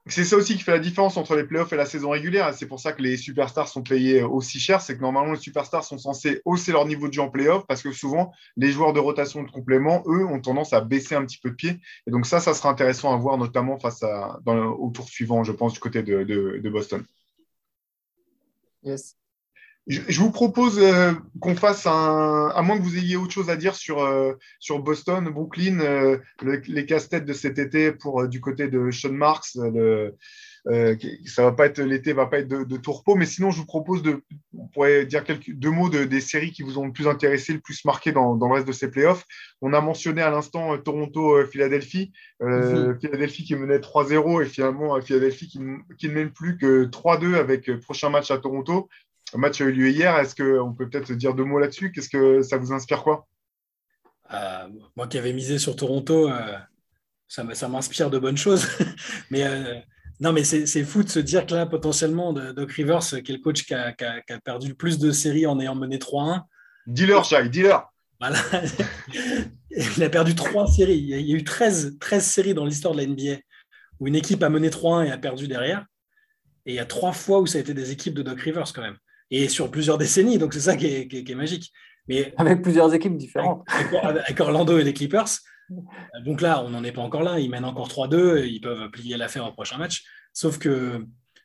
c'est ça aussi qui fait la différence entre les playoffs et la saison régulière. C'est pour ça que les superstars sont payés aussi cher. C'est que normalement, les superstars sont censés hausser leur niveau de jeu en playoff parce que souvent, les joueurs de rotation de complément, eux, ont tendance à baisser un petit peu de pied. Et donc, ça, ça sera intéressant à voir, notamment face à, au tour suivant, je pense, du côté de, de Boston. Yes. Je, vous propose euh, qu'on fasse un, à moins que vous ayez autre chose à dire sur, euh, sur Boston, Brooklyn, euh, les casse-têtes de cet été pour du côté de Sean Marks. Le, ça va pas être l'été, va pas être de, de tourpeau, mais sinon je vous propose de, on pourrait dire quelques deux mots de, des séries qui vous ont le plus intéressé, le plus marqué dans, dans le reste de ces playoffs. On a mentionné à l'instant Toronto-Philadelphie, mhm. Philadelphie qui menait 3-0 et finalement Philadelphie qui, qui ne mène plus que 3-2 avec prochain match à Toronto. Le match a eu lieu hier. Est-ce qu'on peut peut-être dire deux mots là-dessus? Qu'est-ce que ça vous inspire quoi? Euh, Moi qui avais misé sur Toronto, euh, ça, m'inspire de bonnes choses. mais euh, non, mais c'est fou de se dire que là, potentiellement, Doc Rivers, qui est le coach qui a, perdu le plus de séries en ayant mené 3-1. Dealer, Shai, dealer. Voilà. il a perdu trois séries. Il y a eu 13, 13 séries dans l'histoire de la NBA où une équipe a mené 3-1 et a perdu derrière. Et il y a trois fois où ça a été des équipes de Doc Rivers quand même et sur plusieurs décennies. Donc, c'est ça qui est, magique. Mais, avec plusieurs équipes différentes. Avec, Orlando et les Clippers. Donc là, on n'en est pas encore là. Ils mènent encore 3-2. Ils peuvent plier l'affaire au prochain match. Sauf que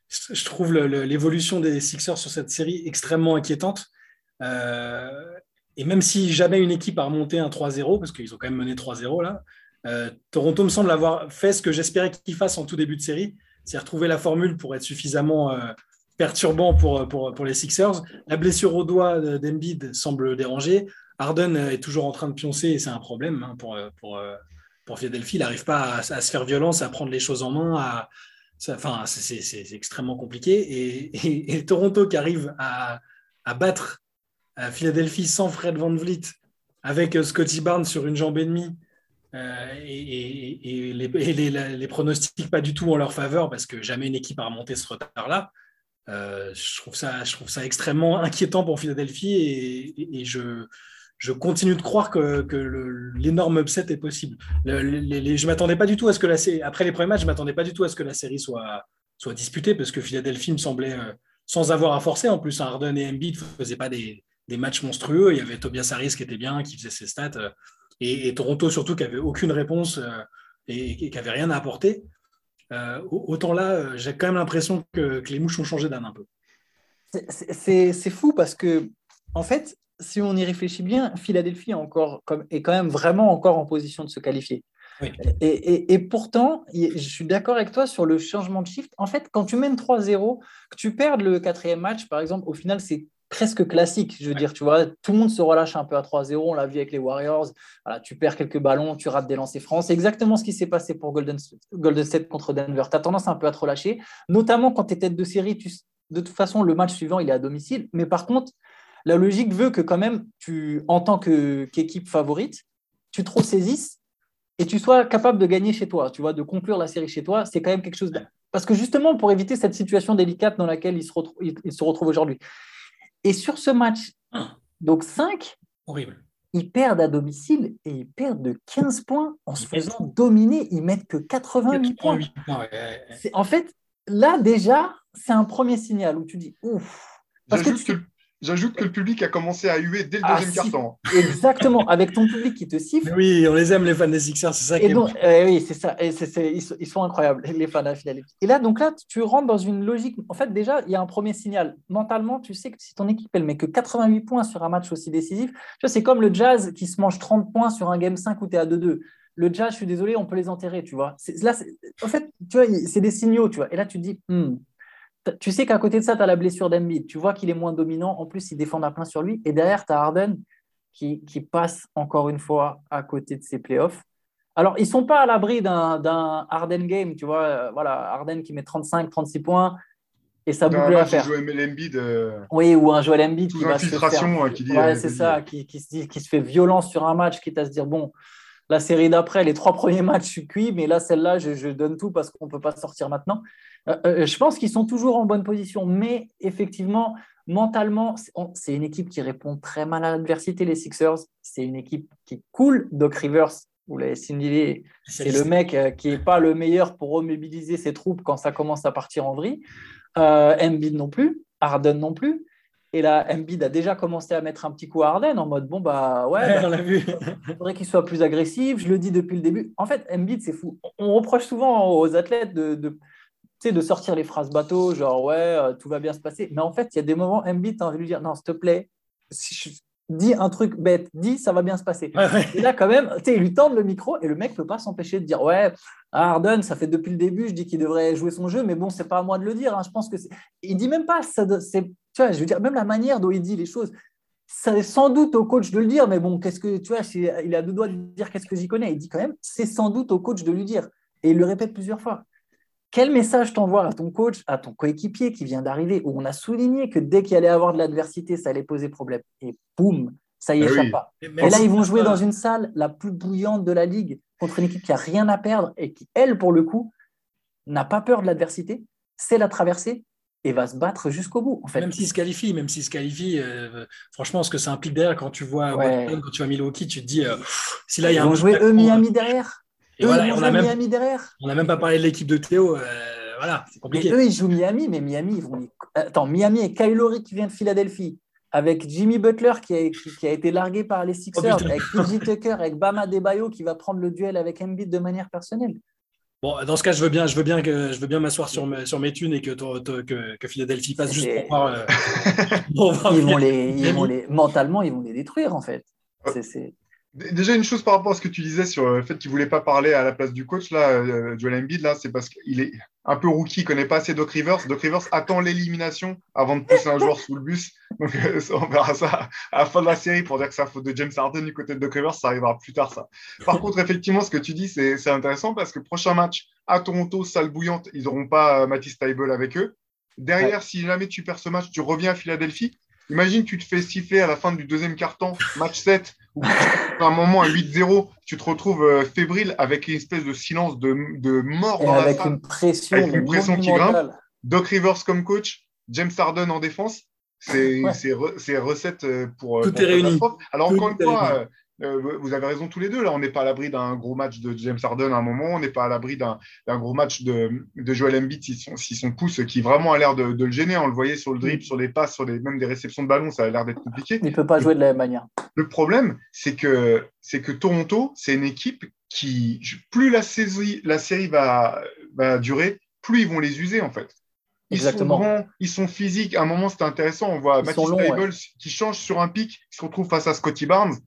je trouve l'évolution des Sixers sur cette série extrêmement inquiétante. Euh, et même si jamais une équipe a remonté un 3-0, parce qu'ils ont quand même mené 3-0 là, euh, Toronto me semble avoir fait ce que j'espérais qu'ils fassent en tout début de série, c'est retrouver la formule pour être suffisamment euh, perturbant pour, pour, pour, les Sixers. La blessure au doigt d'Embiid semble déranger. Harden est toujours en train de pioncer et c'est un problème hein, pour, pour, pour Philadelphie. Il n'arrive pas à, se faire violence, à prendre les choses en main. Enfin, c'est extrêmement compliqué. Et, Toronto qui arrive à, à battre à Philadelphie sans Fred Van Vliet, avec Scotty Barnes sur une jambe et demie, euh, et, les, les, les, pronostics pas du tout en leur faveur parce que jamais une équipe a remonté ce retard-là. Euh, je, trouve ça, extrêmement inquiétant pour Philadelphie et, je, continue de croire que, l'énorme upset est possible. je m'attendais pas du tout à ce que la série, après les premiers matchs, je m'attendais pas du tout à ce que la série soit, disputée parce que Philadelphie me semblait euh, sans avoir à forcer. En plus, Harden et Embiid ne faisaient pas des, matchs monstrueux. Il y avait Tobias Harris qui était bien, qui faisait ses stats euh, et, Toronto surtout qui avait aucune réponse et, qui avait rien à apporter. Euh, autant là, euh, j'ai quand même l'impression que, les mouches ont changé d'âne un peu. C'est fou parce que, en fait, si on y réfléchit bien, Philadelphie est, encore, est quand même vraiment encore en position de se qualifier. Et, pourtant, je suis d'accord avec toi sur le changement de shift. En fait, quand tu mènes 3-0, que tu perds le quatrième match, par exemple, au final, c'est presque classique. Je veux dire, tu vois, tout le monde se relâche un peu à 3-0. On l'a vu avec les Warriors. Voilà, tu perds quelques ballons, tu rates des lancers francs. C'est exactement ce qui s'est passé pour Golden, Golden State contre Denver. Tu as tendance un peu à te relâcher, notamment quand tu es tête de série. Tu, de toute façon, le match suivant, il est à domicile. Mais par contre, la logique veut que quand même, tu, en tant qu'équipe favorite, tu te ressaisisses et tu sois capable de gagner chez toi, tu vois, de conclure la série chez toi. C'est quand même quelque chose... Parce que justement, pour éviter cette situation délicate dans laquelle il se retrouve, il se retrouve aujourd'hui. Et sur ce match, donc 5, horrible. Ils perdent à domicile et ils perdent de 15 points en se faisant dominer. Ils mettent que 88 points. En fait, là déjà, c'est un premier signal où tu dis ouf. Parce que, que J'ajoute que le public a commencé à huer dès le ah, deuxième quart-temps. Exactement, avec ton public qui te siffle. oui, on les aime, les fans des Sixers, c'est ça qui est eh Oui, c'est ça. Et ils, sont, incroyables, les fans de Philadelphie. Et là, donc là, tu rentres dans une logique. En fait, déjà, il y a un premier signal. Mentalement, tu sais que si ton équipe, elle met que 88 points sur un match aussi décisif, c'est comme le Jazz qui se mange 30 points sur un game 5 où tu es à 2-2 le jazz, je suis désolé, on peut les enterrer, tu vois. Là, en fait, tu vois, c'est des signaux, tu vois. Et là, tu te dis, hmm, tu sais qu'à côté de ça, tu as la blessure d'Embiid. Tu vois qu'il est moins dominant. En plus, il défend à plein sur lui. Et derrière, tu as Harden qui, passe encore une fois à côté de ses playoffs. Alors, ils ne sont pas à l'abri d'un Harden game. Tu vois, euh, voilà, Harden qui met 35, 36 points. et ça boucle l'affaire. Euh, oui, ou un Joel Embiid qui va se faire... Euh, qui dit. Ouais, c'est ça, qui, qui, se qui se fait violence sur un match, quitte à se dire bon, la série d'après, les trois premiers matchs, je suis cuit, mais là, celle-là, je, donne tout parce qu'on ne peut pas sortir maintenant. Je pense qu'ils sont toujours en bonne position, mais effectivement, mentalement, c'est une équipe qui répond très mal à l'adversité, les Sixers. C'est une équipe qui est cool. Doc Rivers, vous l'avez signalé, c'est le mec euh, qui n'est pas le meilleur pour remobiliser ses troupes quand ça commence à partir en vrille. Euh, Embiid non plus, Harden non plus. Et là, Embiid a déjà commencé à mettre un petit coup à Harden en mode bon, bah ouais, bah, vu. il faudrait qu'il soit plus agressif. Je le dis depuis le début. En fait, Embiid, c'est fou. On reproche souvent aux athlètes de, de de sortir les phrases bateau, genre ouais, euh, tout va bien se passer. Mais en fait, il y a des moments, Embiid, tu as envie de lui dire non, s'il te plaît, si je, dis un truc bête, dis ça va bien se passer. Et là, quand même, il lui tend le micro et le mec ne peut pas s'empêcher de dire Ouais, Harden, ça fait depuis le début, je dis qu'il devrait jouer son jeu, mais bon, c'est pas à moi de le dire. Hein. Je pense que il dit même pas ça. C'est, tu vois, je veux dire, même la manière dont il dit les choses, c'est sans doute au coach de le dire, mais bon, qu'est-ce que tu vois, il a deux doigts de dire qu'est-ce que j'y connais. Il dit quand même C'est sans doute au coach de lui dire. Et il le répète plusieurs fois. Quel message t'envoie à ton coach, à ton coéquipier qui vient d'arriver, où on a souligné que dès qu'il allait avoir de l'adversité, ça allait poser problème. Et boum, ça y ah échappe pas. Et là, ils vont jouer dans une salle la plus bouillante de la ligue contre une équipe qui a rien à perdre et qui, elle, pour le coup, n'a pas peur de l'adversité, c'est la traverser et va se battre jusqu'au bout. En fait. Même s'il se qualifie, même s'il se qualifie, euh, franchement, ce que ça implique derrière, quand tu vois quand tu vois Milwaukee, tu te dis, euh, si là il y a Ils vont jouer eux Miami derrière on a même, derrière. On n'a même pas parlé de l'équipe de Théo. Euh, voilà, c'est compliqué. eux, ils jouent Miami, mais Miami, ils vont. Attends, Miami et Kyle qui vient de Philadelphie, avec Jimmy Butler qui a, qui, a été largué par les Sixers, oh, avec PJ Tucker, avec Bama Debayo qui va prendre le duel avec Embiid de manière personnelle. Bon, dans ce cas, je veux bien, je veux bien que je veux bien m'asseoir sur, sur mes thunes et que, que, que Philadelphie passe juste pour voir. Euh, ils, vont les, ils vont les, mentalement, ils vont les détruire en fait. C'est Déjà, une chose par rapport à ce que tu disais sur le fait qu'il ne voulait pas parler à la place du coach, là, euh, Joel Embiid, là, c'est parce qu'il est un peu rookie, il ne connaît pas assez Doc Rivers. Doc Rivers attend l'élimination avant de pousser un joueur sous le bus. Donc, euh, on verra ça à la fin de la série pour dire que c'est la faute de James Harden du côté de Doc Rivers. Ça arrivera plus tard, ça. Par contre, effectivement, ce que tu dis, c'est intéressant parce que prochain match à Toronto, salle bouillante, ils n'auront pas euh, Matisse Taibel avec eux. Derrière, si jamais tu perds ce match, tu reviens à Philadelphie. Imagine, tu te fais siffler à la fin du deuxième quart-temps, match 7, ou à un moment à 8-0, tu te retrouves euh, fébrile avec une espèce de silence de, de mort dans avec la salle, une pression, avec une pression qui grimpe. Doc Rivers comme coach, James Harden en défense. C'est ouais. recettes euh, pour. Tout est réuni. Alors, encore une fois, euh, vous avez raison tous les deux. Là, on n'est pas à l'abri d'un gros match de James Harden à un moment. On n'est pas à l'abri d'un gros match de, de Joel Embiid si son, si son pouce qui vraiment a l'air de, le gêner. On le voyait sur le drip, sur les passes, sur les, même des réceptions de ballon. Ça a l'air d'être compliqué. Il ne peut pas jouer de la même manière. Le problème, c'est que, que Toronto, c'est une équipe qui, plus la, série, la série va, va durer, plus ils vont les user en fait. Ils sont grands, ils sont physiques. À un moment, c'était intéressant. On voit Matisse Tables qui change sur un pic, qui se retrouve face à Scotty Barnes.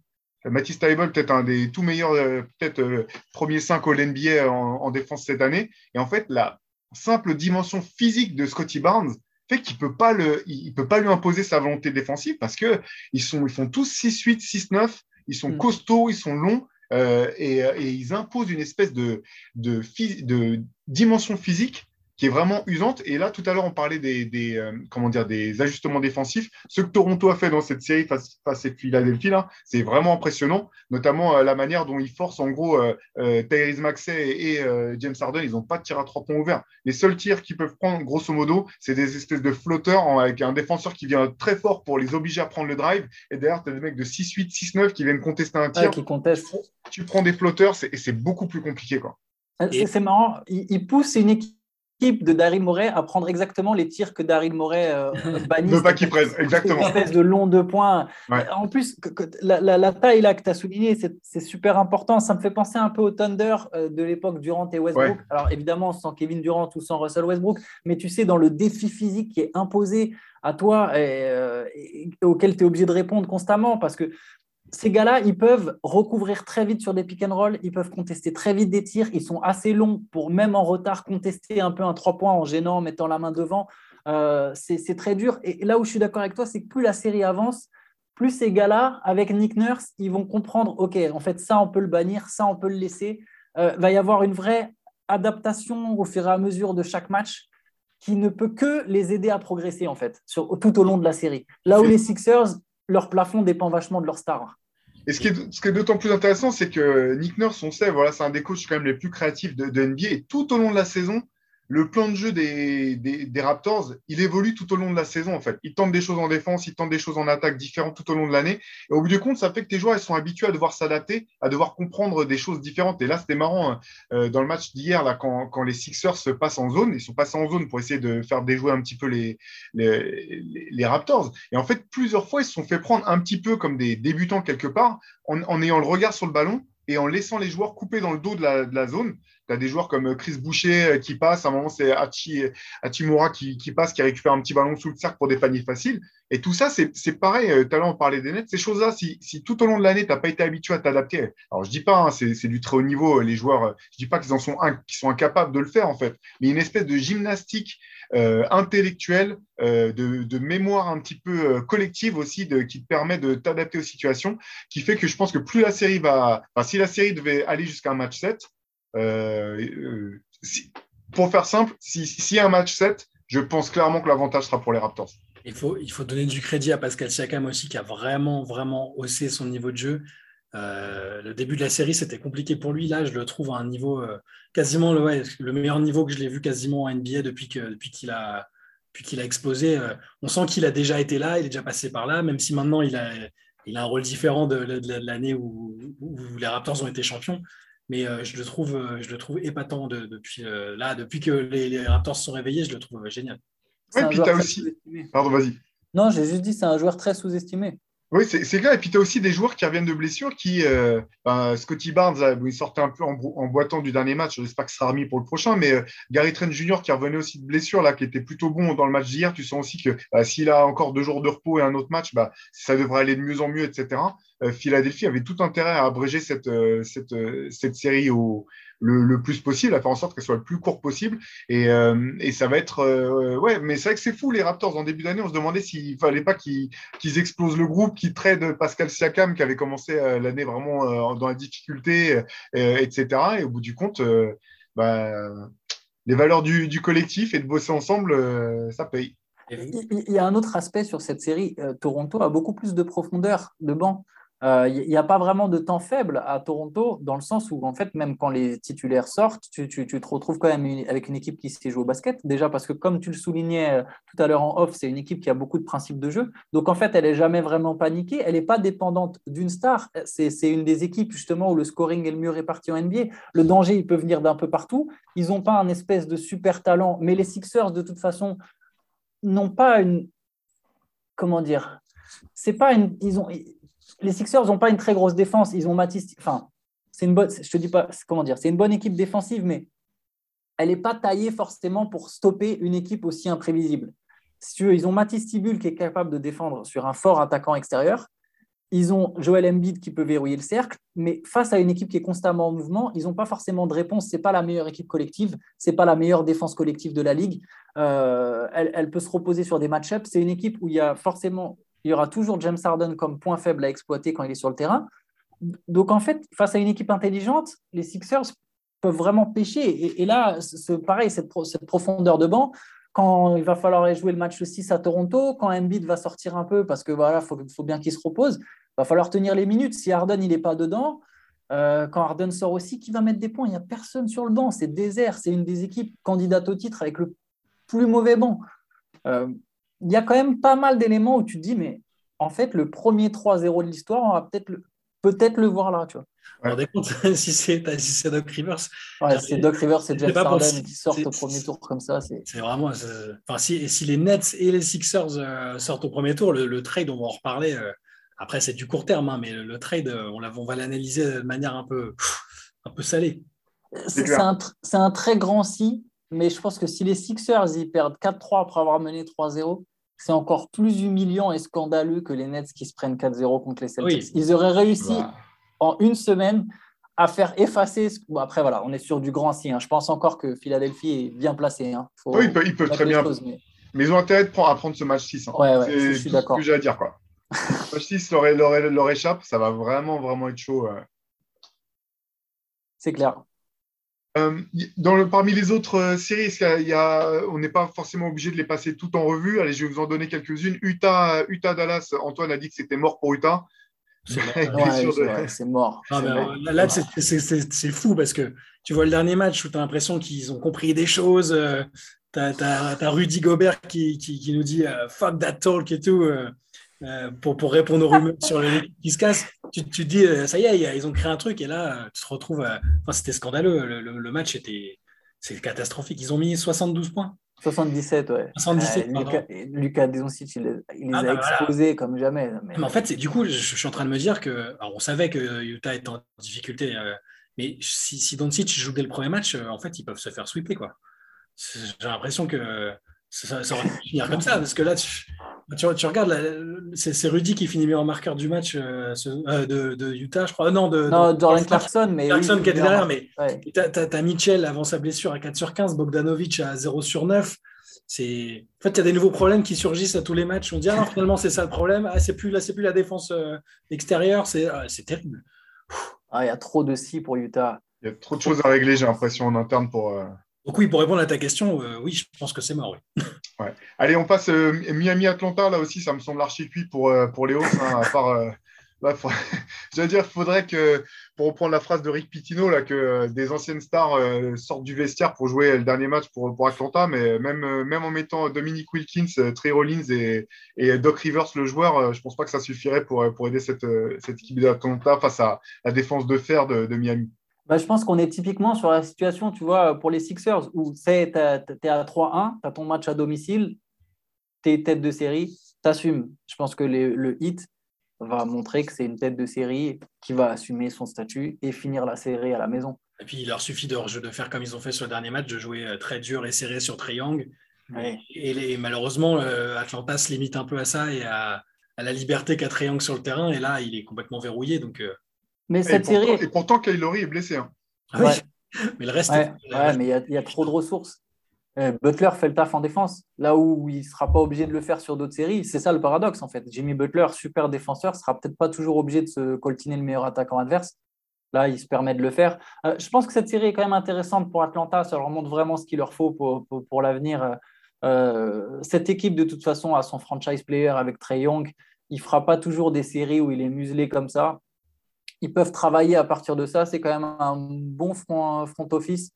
Mathis Taibel, peut-être un des tout meilleurs, euh, peut-être euh, premier 5 au NBA en, défense cette année. Et en fait, la simple dimension physique de Scotty Barnes fait qu'il ne peut, pas il peut pas lui imposer sa volonté défensive parce qu'ils ils font tous 6-8, 6-9, ils sont mm. costauds, ils sont longs. Euh, et, ils imposent une espèce de, de, de dimension physique qui est vraiment usante. Et là, tout à l'heure, on parlait des, euh, comment dire, des ajustements défensifs. Ce que Toronto a fait dans cette série face, face à Philadelphie, c'est vraiment impressionnant, notamment euh, la manière dont ils forcent, en gros, euh, Tyrese Maxey et, James Harden, ils n'ont pas de tir à trois points ouverts. Les seuls tirs qu'ils peuvent prendre, grosso modo, c'est des espèces de flotteurs avec un défenseur qui vient très fort pour les obliger à prendre le drive. Et derrière, tu as des mecs de 6-8, 6-9 qui viennent contester un tir. qui contestent. Tu prends des flotteurs, et c'est beaucoup plus compliqué. Quoi. C'est marrant, ils poussent une équipe de Daryl Morey à prendre exactement les tirs que Daryl Morey euh, bannit. ne pas qu'il prenne, exactement. Une espèce de long de points. En plus, la, taille là que tu as souligné, c'est super important. Ça me fait penser un peu au Thunder euh, de l'époque Durant et Westbrook. Alors évidemment, sans Kevin Durant ou sans Russell Westbrook, mais tu sais, dans le défi physique qui est imposé à toi et, euh, et auquel tu es obligé de répondre constamment parce que ces gars-là, ils peuvent recouvrir très vite sur des pick and roll, ils peuvent contester très vite des tirs, ils sont assez longs pour même en retard contester un peu un trois points en gênant, en mettant la main devant. Euh, c'est très dur. Et là où je suis d'accord avec toi, c'est que plus la série avance, plus ces gars-là, avec Nick Nurse, ils vont comprendre, OK, en fait, ça, on peut le bannir, ça, on peut le laisser. Il euh, va y avoir une vraie adaptation au fur et à mesure de chaque match. qui ne peut que les aider à progresser, en fait, sur, tout au long de la série. Là où les Sixers, leur plafond dépend vachement de leur star. Et ce qui est, d'autant plus intéressant, c'est que Nick Nurse, on sait, voilà, c'est un des coachs quand même les plus créatifs de, de NBA. Et tout au long de la saison, le plan de jeu des, Raptors, il évolue tout au long de la saison, en fait. Ils tentent des choses en défense, ils tentent des choses en attaque différentes tout au long de l'année. Et au bout du compte, ça fait que tes joueurs ils sont habitués à devoir s'adapter, à devoir comprendre des choses différentes. Et là, c'était marrant, hein, euh, dans le match d'hier, là, quand, les Sixers se passent en zone, ils sont passés en zone pour essayer de faire déjouer un petit peu les, les, Raptors. Et en fait, plusieurs fois, ils se sont fait prendre un petit peu comme des débutants quelque part, en, ayant le regard sur le ballon et en laissant les joueurs couper dans le dos de la zone. Tu as des joueurs comme Chris Boucher euh, qui passe, à un moment c'est Hachi, Hachimura qui, passe, qui récupère un petit ballon sous le cercle pour des paniers faciles. Et tout ça, c'est pareil, euh, tout à l'heure on parlait des nets, ces choses-là, si, si, tout au long de l'année, tu n'as pas été habitué à t'adapter, alors je dis pas, hein, c'est du très haut niveau, les joueurs, je dis pas qu'ils en sont, sont incapables de le faire en fait, mais une espèce de gymnastique euh, intellectuelle, de, de, mémoire un petit peu collective aussi, qui te permet de t'adapter aux situations, qui fait que je pense que plus la série va, si la série devait aller jusqu'à un match 7, euh, euh, pour faire simple, si un match 7, je pense clairement que l'avantage sera pour les Raptors. Il faut, il faut donner du crédit à Pascal Siakam aussi, qui a vraiment, vraiment haussé son niveau de jeu. Euh, le début de la série, c'était compliqué pour lui. Là, je le trouve à un niveau quasiment le, le, meilleur niveau que je l'ai vu quasiment en NBA depuis qu'il depuis a, qu'il a explosé. on sent qu'il a déjà été là, il est déjà passé par là, même si maintenant il a, il a un rôle différent de, l'année où, où, les Raptors ont été champions mais euh, je, le trouve, euh, je le trouve épatant depuis, euh, là, depuis que les, Raptors se sont réveillés, je le trouve génial. Oui, puis tu as aussi. Pardon, vas-y. Non, j'ai juste dit c'est un joueur très sous-estimé. Oui, c'est clair. Et puis, tu as aussi des joueurs qui reviennent de blessures qui. Euh, ben, Scotty Barnes, il sortait un peu en, boitant du dernier match. J'espère que ça sera remis pour le prochain. Mais euh, Gary Trent Jr., qui revenait aussi de blessure, là, qui était plutôt bon dans le match d'hier, tu sens aussi que bah, s'il a encore deux jours de repos et un autre match, bah, ça devrait aller de mieux en mieux, etc. Euh, Philadelphie avait tout intérêt à abréger cette, euh, cette, cette série au, le, plus possible, à faire en sorte qu'elle soit le plus court possible. Et, euh, et ça va être. Euh, ouais, mais c'est vrai que c'est fou, les Raptors. En début d'année, on se demandait s'il fallait pas qu'ils explosent le groupe, qu'ils trade Pascal Siakam, qui avait commencé euh, l'année vraiment dans la difficulté, etc. Et au bout du compte, bah, les valeurs du, du, collectif et de bosser ensemble, ça paye. Il y a un autre aspect sur cette série. Toronto a beaucoup plus de profondeur de banc. Il euh, n'y a pas vraiment de temps faible à Toronto, dans le sens où, en fait, même quand les titulaires sortent, tu, te retrouves quand même avec une équipe qui sait jouer au basket. Déjà parce que, comme tu le soulignais euh, tout à l'heure en off, c'est une équipe qui a beaucoup de principes de jeu. Donc, en fait, elle n'est jamais vraiment paniquée. Elle n'est pas dépendante d'une star. C'est une des équipes, justement, où le scoring est le mieux réparti en NBA. Le danger, il peut venir d'un peu partout. Ils n'ont pas un espèce de super talent. Mais les Sixers, de toute façon, n'ont pas une. Comment dire c'est pas une, ils ont, les Sixers n'ont pas une très grosse défense. Ils ont. Enfin, c'est une bonne. C'est une bonne équipe défensive, mais elle n'est pas taillée forcément pour stopper une équipe aussi imprévisible. Ils ont Matisse Tibul qui est capable de défendre sur un fort attaquant extérieur. Ils ont Joel Embiid qui peut verrouiller le cercle, mais face à une équipe qui est constamment en mouvement, ils n'ont pas forcément de réponse. C'est pas la meilleure équipe collective, c'est pas la meilleure défense collective de la ligue. Euh, elle, elle, peut se reposer sur des match-ups. C'est une équipe où il y a forcément il y aura toujours James Harden comme point faible à exploiter quand il est sur le terrain. Donc, en fait, face à une équipe intelligente, les Sixers peuvent vraiment pêcher. Et, là, c'est pareil, cette, cette, profondeur de banc, quand il va falloir jouer le match 6 à Toronto, quand Embiid va sortir un peu, parce que voilà, faut, faut bien qu'il se repose, il va falloir tenir les minutes. Si Harden, il n'est pas dedans, euh, quand Harden sort aussi, qui va mettre des points? Il n'y a personne sur le banc, c'est désert. C'est une des équipes candidates au titre avec le plus mauvais banc. Euh, il y a quand même pas mal d'éléments où tu te dis, mais en fait, le premier 3-0 de l'histoire, on va peut-être le, peut le voir là, tu vois. Ouais. compte si c'est si Doc Rivers. Ouais, c'est Doc Rivers c'est Jeff Harden qui sortent au premier tour comme ça. C'est vraiment. Enfin, si, si, les Nets et les Sixers euh, sortent au premier tour, le, trade, on va en reparler. Euh, après, c'est du court terme, hein, mais le, trade, euh, on, on va l'analyser de manière un peu, un peu salée. C'est un, un, très grand si, mais je pense que si les Sixers ils perdent 4-3 après avoir mené 3-0, c'est encore plus humiliant et scandaleux que les Nets qui se prennent 4-0 contre les Celtics. Ils auraient réussi en une semaine à faire effacer. après, voilà, on est sur du grand si. Hein. Je pense encore que Philadelphie est bien placé. Hein. oui, ils peuvent, très bien. mais... ils ont intérêt de prendre, à prendre ce match 6. Hein. Ouais, ouais, je suis d'accord. C'est ce que j'ai à dire. Quoi. le match 6 leur, leur, leur, échappe, ça va vraiment, vraiment être chaud. C'est clair. Euh, dans le, parmi les autres euh, séries, il y a, on n'est pas forcément obligé de les passer tout en revue. Allez, je vais vous en donner quelques-unes. Utah, Utah Dallas, Antoine a dit que c'était mort pour Utah. C'est mort. là, c'est fou parce que tu vois le dernier match où tu as l'impression qu'ils ont compris des choses. Euh, tu as, Rudy Gobert qui, qui, nous dit fuck that talk et tout. pour, pour répondre aux rumeurs sur l'équipe qui se casse, tu, tu dis, ça y est, ils ont créé un truc et là, tu te retrouves. Enfin, c'était scandaleux. Le, le, match était c'est catastrophique. Ils ont mis 72 points. 77, ouais. 77, Lucas, Lucas il, les ah, a bah, exposés comme jamais. Mais... en fait, du coup, je, suis en train de me dire que. Alors, on savait que Utah était en difficulté, euh, mais si, si Doncic joue dès le premier match, euh, en fait, ils peuvent se faire sweeper, quoi. J'ai l'impression que ça, ça, aurait pu finir comme ça, parce que là, tu, tu, regardes, c'est Rudy qui finit meilleur marqueur du match euh, de, de, Utah, je crois. Non, de, non, Clarkson, mais. Clarkson qui était derrière, mais tu as, Mitchell avant sa blessure à 4 sur 15, Bogdanovic à 0 sur 9. C'est... En fait, il y a des nouveaux problèmes qui surgissent à tous les matchs. On dit, ah non, finalement, c'est ça le problème. Ah, c'est plus, là, c'est plus la défense euh, extérieure. C'est, ah, c'est terrible. Ah, il y a trop de si pour Utah. Il y a trop de choses à régler, j'ai l'impression, en interne pour. Oui, pour répondre à ta question, euh, oui, je pense que c'est mort. Ouais. Allez, on passe euh, Miami-Atlanta. Là aussi, ça me semble archi cuit pour, euh, pour les. Hein, à part, je veux dire, il faudrait que, pour reprendre la phrase de Rick Pitino, là, que des anciennes stars sortent du vestiaire pour jouer le dernier match pour, pour Atlanta. Mais même, même en mettant Dominic Wilkins, Trey Rollins et, et, Doc Rivers, le joueur, je ne pense pas que ça suffirait pour, pour aider cette, cette équipe d'Atlanta face à la défense de fer de Miami. Bah, je pense qu'on est typiquement sur la situation, tu vois, pour les Sixers, où tu es à 3-1, tu as ton match à domicile, tu es tête de série, tu assumes. Je pense que le hit va montrer que c'est une tête de série qui va assumer son statut et finir la série à la maison. Et puis, il leur suffit de, de faire comme ils ont fait sur le dernier match, de jouer euh, très dur et serré sur Triangle. Et, malheureusement, euh, Atlanta se limite un peu à ça et à, la liberté qu'a Triangle sur le terrain. Et là, il est complètement verrouillé. Donc, mais cette et série. Pourtant, et pourtant, Kaylori est blessé. Hein. mais le reste. Ouais, mais il y, a trop de ressources. Euh, Butler fait le taf en défense, là où il ne sera pas obligé de le faire sur d'autres séries. C'est ça le paradoxe en fait. Jimmy Butler, super défenseur, sera peut-être pas toujours obligé de se coltiner le meilleur attaquant adverse. Là, il se permet de le faire. Euh, je pense que cette série est quand même intéressante pour Atlanta. Ça leur montre vraiment ce qu'il leur faut pour, pour, l'avenir. Euh, cette équipe, de toute façon, a son franchise player avec Trey Young. Il ne fera pas toujours des séries où il est muselé comme ça ils peuvent travailler à partir de ça. C'est quand même un bon front, front office.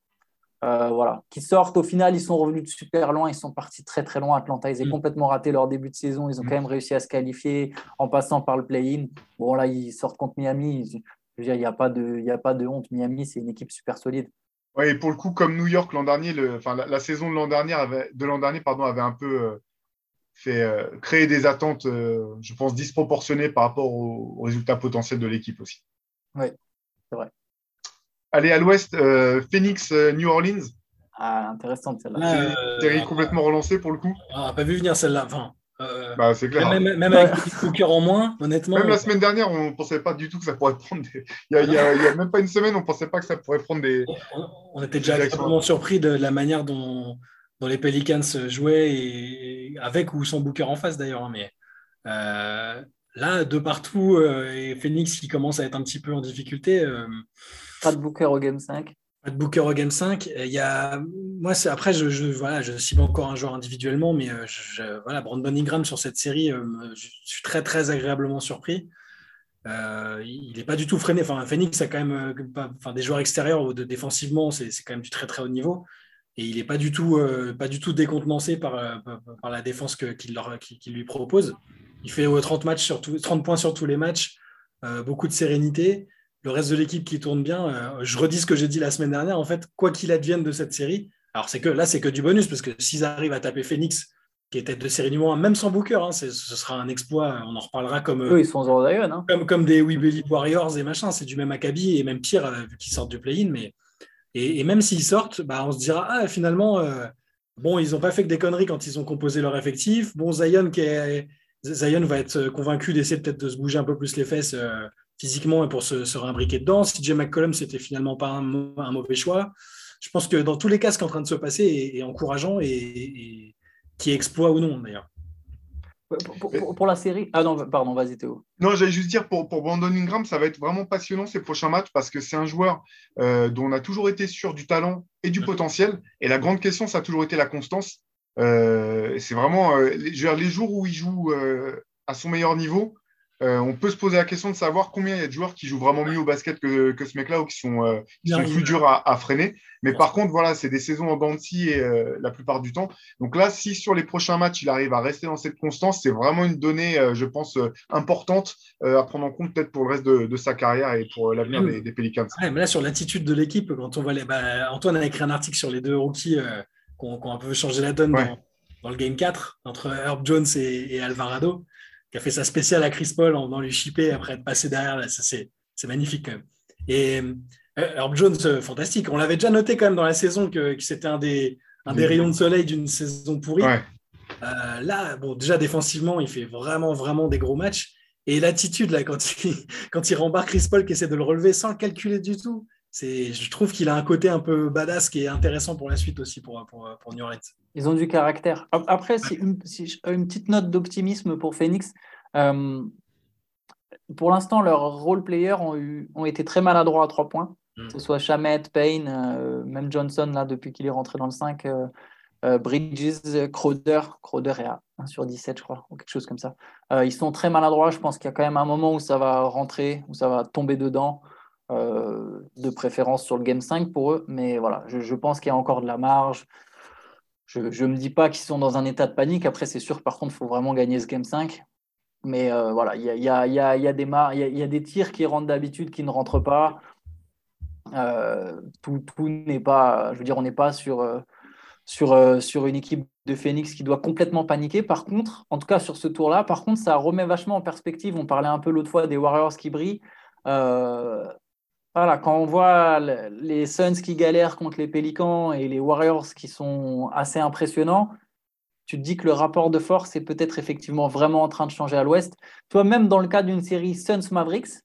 Euh, voilà, qui sortent. Au final, ils sont revenus de super loin. Ils sont partis très très loin. Atlanta, ils ont mm. complètement raté leur début de saison. Ils ont mm. quand même réussi à se qualifier en passant par le play-in. Bon, là, ils sortent contre Miami. Je veux dire, il n'y a, pas de, il a pas de honte. Miami, c'est une équipe super solide. Oui, et pour le coup, comme New York l'an dernier, le, enfin, la, saison de l'an dernier avait, de l'an dernier pardon, avait un peu euh, fait euh, créer des attentes, je pense, disproportionnées par rapport aux résultats potentiels de l'équipe aussi. Oui, c'est vrai. Allez, à l'ouest, euh, Phoenix, euh, New Orleans. Ah, intéressante celle-là. Euh, complètement relancée pour le coup. Ah, on n'a pas vu venir celle-là. Enfin, euh, bah, c'est clair. Même, même avec des cœur en moins, honnêtement. Même la semaine dernière, on ne pensait pas du tout que ça pourrait prendre des. Il n'y a, a, même pas une semaine, on ne pensait pas que ça pourrait prendre des. On, était déjà extrêmement surpris de la manière dont, dont les Pelicans jouaient, et, avec ou sans Booker en face d'ailleurs. Hein, mais là, de partout, euh, et Phoenix qui commence à être un petit peu en difficulté. Euh, pas de Booker au Game 5. Pas de Booker au Game 5. Il y a, moi, après, je, je, voilà, je cible encore un joueur individuellement, mais euh, je, voilà, Brandon Ingram sur cette série, je suis très, très agréablement surpris. il n'est pas du tout freiné. Enfin, Phoenix a quand même enfin, des joueurs extérieurs de, défensivement, c'est quand même du très très haut niveau. Et il n'est pas, du tout, pas du tout décontenancé par, par, la défense qu'il lui propose. Il fait 30, matchs sur 30 points sur tous les matchs, euh, beaucoup de sérénité. Le reste de l'équipe qui tourne bien. Euh, je redis ce que j'ai dit la semaine dernière. En fait, quoi qu'il advienne de cette série, alors c'est que là, c'est que du bonus, parce que s'ils arrivent à taper Phoenix, qui est tête de série numéro 1, même sans Booker, hein, ce sera un exploit. On en reparlera comme, ils sont hein. comme, comme des We Warriors et machin. C'est du même acabit et même pire, euh, vu qu'ils sortent du play-in. Mais... Et, même s'ils sortent, bah, on se dira, ah, finalement, bon, ils n'ont pas fait que des conneries quand ils ont composé leur effectif. Bon, Zion qui est Zion va être convaincu d'essayer peut-être de se bouger un peu plus les fesses euh, physiquement pour se, se réimbriquer dedans. Si Jay McCollum, c'était finalement pas un, mauvais choix. Je pense que dans tous les cas, ce qui est en train de se passer est, encourageant et, qui exploit ou non d'ailleurs. Pour, la série Ah non, pardon, vas-y Théo. Non, j'allais juste dire, pour, pour Brandon Ingram, ça va être vraiment passionnant ces prochains matchs parce que c'est un joueur euh, dont on a toujours été sûr du talent et du potentiel. Et la grande question, ça a toujours été la constance. Euh, c'est vraiment euh, les, jours où il joue à son meilleur niveau, euh, on peut se poser la question de savoir combien il y a de joueurs qui jouent vraiment mieux au basket que, ce mec-là ou qui sont, euh, plus durs à, freiner. Mais par contre, voilà, c'est des saisons en et euh, la plupart du temps. Donc là, si sur les prochains matchs, il arrive à rester dans cette constance, c'est vraiment une donnée, je pense, importante à prendre en compte peut-être pour le reste de, sa carrière et pour l'avenir des, des, Pelicans. mais là, sur l'attitude de l'équipe, quand on voit les. Bah, Antoine a écrit un article sur les deux rookies qui ont, un peu changé la donne dans, le Game 4 entre Herb Jones et Alvarado qui a fait sa spéciale à Chris Paul en venant lui chipper après être passé derrière. Là, c'est, magnifique quand même. Et euh, Herb Jones, euh, fantastique. On l'avait déjà noté quand même dans la saison que, c'était un des, un des rayons de soleil d'une saison pourrie. Euh, là, bon, déjà défensivement, il fait vraiment, vraiment des gros matchs. Et l'attitude, là, quand il, quand il rembarque Chris Paul qui essaie de le relever sans le calculer du tout, je trouve qu'il a un côté un peu badass qui est intéressant pour la suite aussi pour, pour, pour New Ils ont du caractère. Après, si une, une, petite note d'optimisme pour Phoenix. Euh, pour l'instant, leurs role players ont, eu, ont été très maladroits à trois points. Mm. Que ce soit Chamet, Payne, euh, même Johnson, là, depuis qu'il est rentré dans le 5, euh, Bridges, Crowder. Crowder est à 1 sur 17, je crois, ou quelque chose comme ça. ils sont très maladroits. Je pense qu'il y a quand même un moment où ça va rentrer, où ça va tomber dedans. Euh, de préférence sur le Game 5 pour eux. Mais voilà, je, pense qu'il y a encore de la marge. Je ne me dis pas qu'ils sont dans un état de panique. Après, c'est sûr, par contre, il faut vraiment gagner ce Game 5. Mais euh, voilà, il y a, y, y, a, y, des y, a des tirs qui rentrent d'habitude, qui ne rentrent pas. Euh, tout, tout n'est pas, je veux dire, on n'est pas sur, sur, sur une équipe de Phoenix qui doit complètement paniquer. Par contre, en tout cas sur ce tour-là, par contre, ça remet vachement en perspective. On parlait un peu l'autre fois des Warriors qui brillent. Voilà, quand on voit les Suns qui galèrent contre les Pélicans et les Warriors qui sont assez impressionnants, tu te dis que le rapport de force est peut-être effectivement vraiment en train de changer à l'Ouest. Toi, même dans le cas d'une série Suns Mavericks,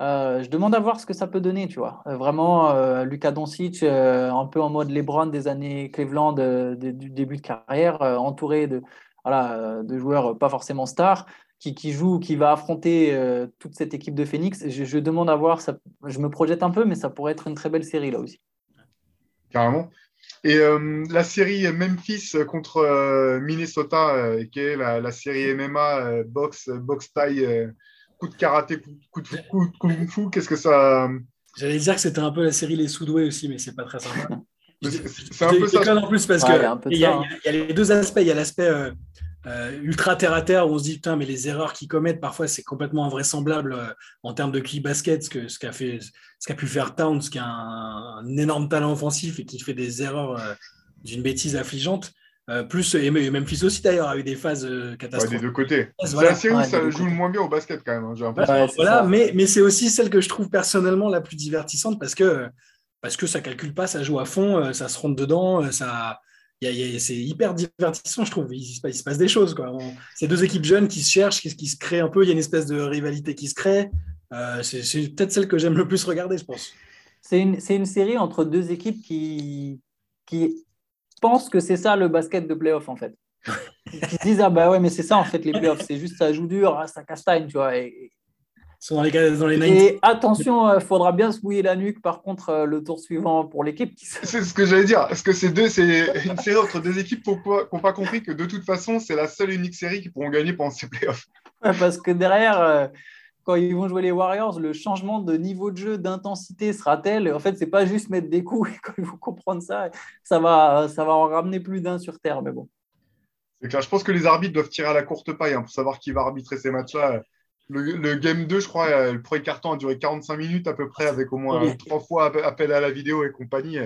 euh, je demande à voir ce que ça peut donner, tu vois. Euh, vraiment, euh, Lucas Doncic, un peu en mode LeBron des années Cleveland du début de carrière, entouré de, voilà, de joueurs pas forcément stars qui, joue, qui va affronter euh, toute cette équipe de Phoenix. Je, demande à voir, ça, je me projette un peu, mais ça pourrait être une très belle série là aussi. Carrément. Et euh, la série Memphis contre euh, Minnesota, qui est la, série MMA, boxe, boxe taille, coup de karaté, coup, de, coup de kung fu, qu'est-ce que ça. J'allais dire que c'était un peu la série Les Soudoués aussi, mais c'est pas très sympa. c'est un peu ça. en plus parce que il y, a les deux aspects. Il y a l'aspect euh, ultra terre à terre où on se dit putain mais les erreurs qu'ils commettent parfois c'est complètement invraisemblable euh, en termes de key basket ce que ce qu'a fait ce qu'a pu faire Towns qui a un, énorme talent offensif et qui fait des erreurs euh, d'une bêtise affligeante. Plus et Memphis aussi d'ailleurs a eu des phases catastrophiques des deux côtés. C'est la série où ça joue le moins bien au basket quand même hein, voilà mais mais c'est aussi celle que je trouve personnellement la plus divertissante parce que parce que ça calcule pas ça joue à fond ça se rentre dedans ça c'est hyper divertissant, je trouve. Il, se passe des choses. C'est deux équipes jeunes qui se cherchent, qui, se créent un peu. Il y a une espèce de rivalité qui se crée. Euh, c'est peut-être celle que j'aime le plus regarder, je pense. C'est une, une, série entre deux équipes qui, qui pensent que c'est ça le basket de playoff, en fait. qui se disent, ah bah ouais, mais c'est ça, en fait, les playoffs. C'est juste, ça joue dur, ah, ça castagne, tu vois. Et, dans les, dans les Et attention, il euh, faudra bien se mouiller la nuque, par contre, euh, le tour suivant pour l'équipe. C'est ce que j'allais dire. Est-ce que c'est deux, c'est une série entre deux équipes qui n'ont pas compris que de toute façon, c'est la seule unique série qui pourront gagner pendant ces playoffs. parce que derrière, euh, quand ils vont jouer les Warriors, le changement de niveau de jeu, d'intensité sera tel. En fait, c'est pas juste mettre des coups. Et quand ils vont comprendre ça, ça va, ça va en ramener plus d'un sur terre. Mais bon. C'est clair. Je pense que les arbitres doivent tirer à la courte paille hein, pour savoir qui va arbitrer ces matchs-là. Le, game 2, je crois, euh, le premier carton a duré 45 minutes à peu près, avec au moins trois fois appel à la vidéo et compagnie.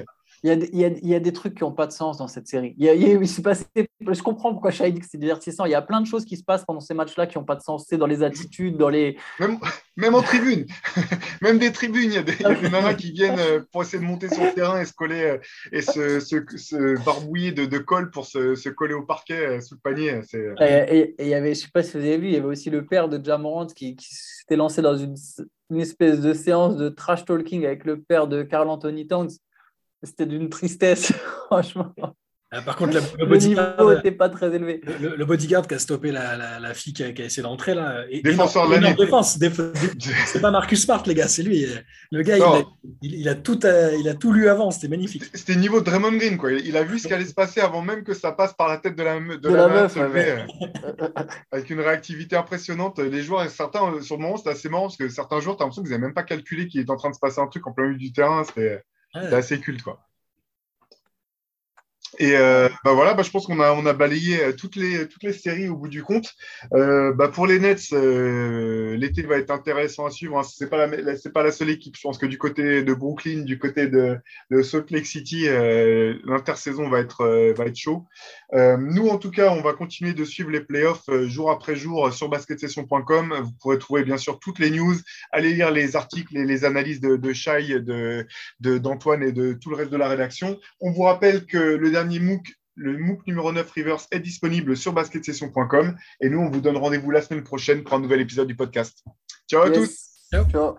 Il y a, il y a, il y a des trucs qui n'ont pas de sens dans cette série. Il y a, il passé, je comprends pourquoi que c'est divertissant. Il y a plein de choses qui se passent pendant ces matchs-là qui n'ont pas de sens. C'est dans les attitudes, dans les. Même, même en tribune, même des tribunes, il y a des, nanas qui viennent euh, pour essayer de monter sur le terrain et se coller euh, et se, se, barbouiller de, de, colle pour se, se, coller au parquet euh, sous le panier. Et, il y avait, je ne sais pas si vous avez vu, il y avait aussi le père de Jamorant qui, qui s'était lancé dans une, une, espèce de séance de trash talking avec le père de Carl Anthony Towns c'était d'une tristesse, franchement. Ah, par contre, le, niveau n'était pas très élevé. Le, bodyguard qui a stoppé la, fille qui a, essayé d'entrer là. Et, Défenseur de l'année. défense. c'est pas Marcus Smart, les gars, c'est lui. Le gars, il a, tout, euh, il a tout lu avant, c'était magnifique. C'était niveau Draymond Green, quoi. Il a vu ce qui allait se passer avant même que ça passe par la tête de la, de, la, meuf. Euh, avec une réactivité impressionnante. Les joueurs, certains, sur le moment, c'était assez marrant parce que certains joueurs, tu as l'impression qu'ils n'avaient même pas calculé qu'il était en train de se passer un truc en plein milieu du terrain. C'était assez culte, quoi. Et euh, bah voilà, bah je pense qu'on a, on a balayé euh, toutes les, toutes les séries au bout du compte. Euh, bah pour les Nets, euh, l'été va être intéressant à suivre. Hein. C'est pas la, pas la seule équipe. Je pense que du côté de Brooklyn, du côté de, de Salt Lake City, euh, l'intersaison va être, va être chaud. nous, en tout cas, on va continuer de suivre les playoffs jour après jour sur basketsession.com. Vous pourrez trouver bien sûr toutes les news. Allez lire les articles et les analyses de, de, d'Antoine et de tout le reste de la rédaction. On vous rappelle que le dernier MOOC, le MOOC numéro 9 Rivers est disponible sur basketsession.com et nous, on vous donne rendez-vous la semaine prochaine pour un nouvel épisode du podcast. Ciao à tous. Ciao.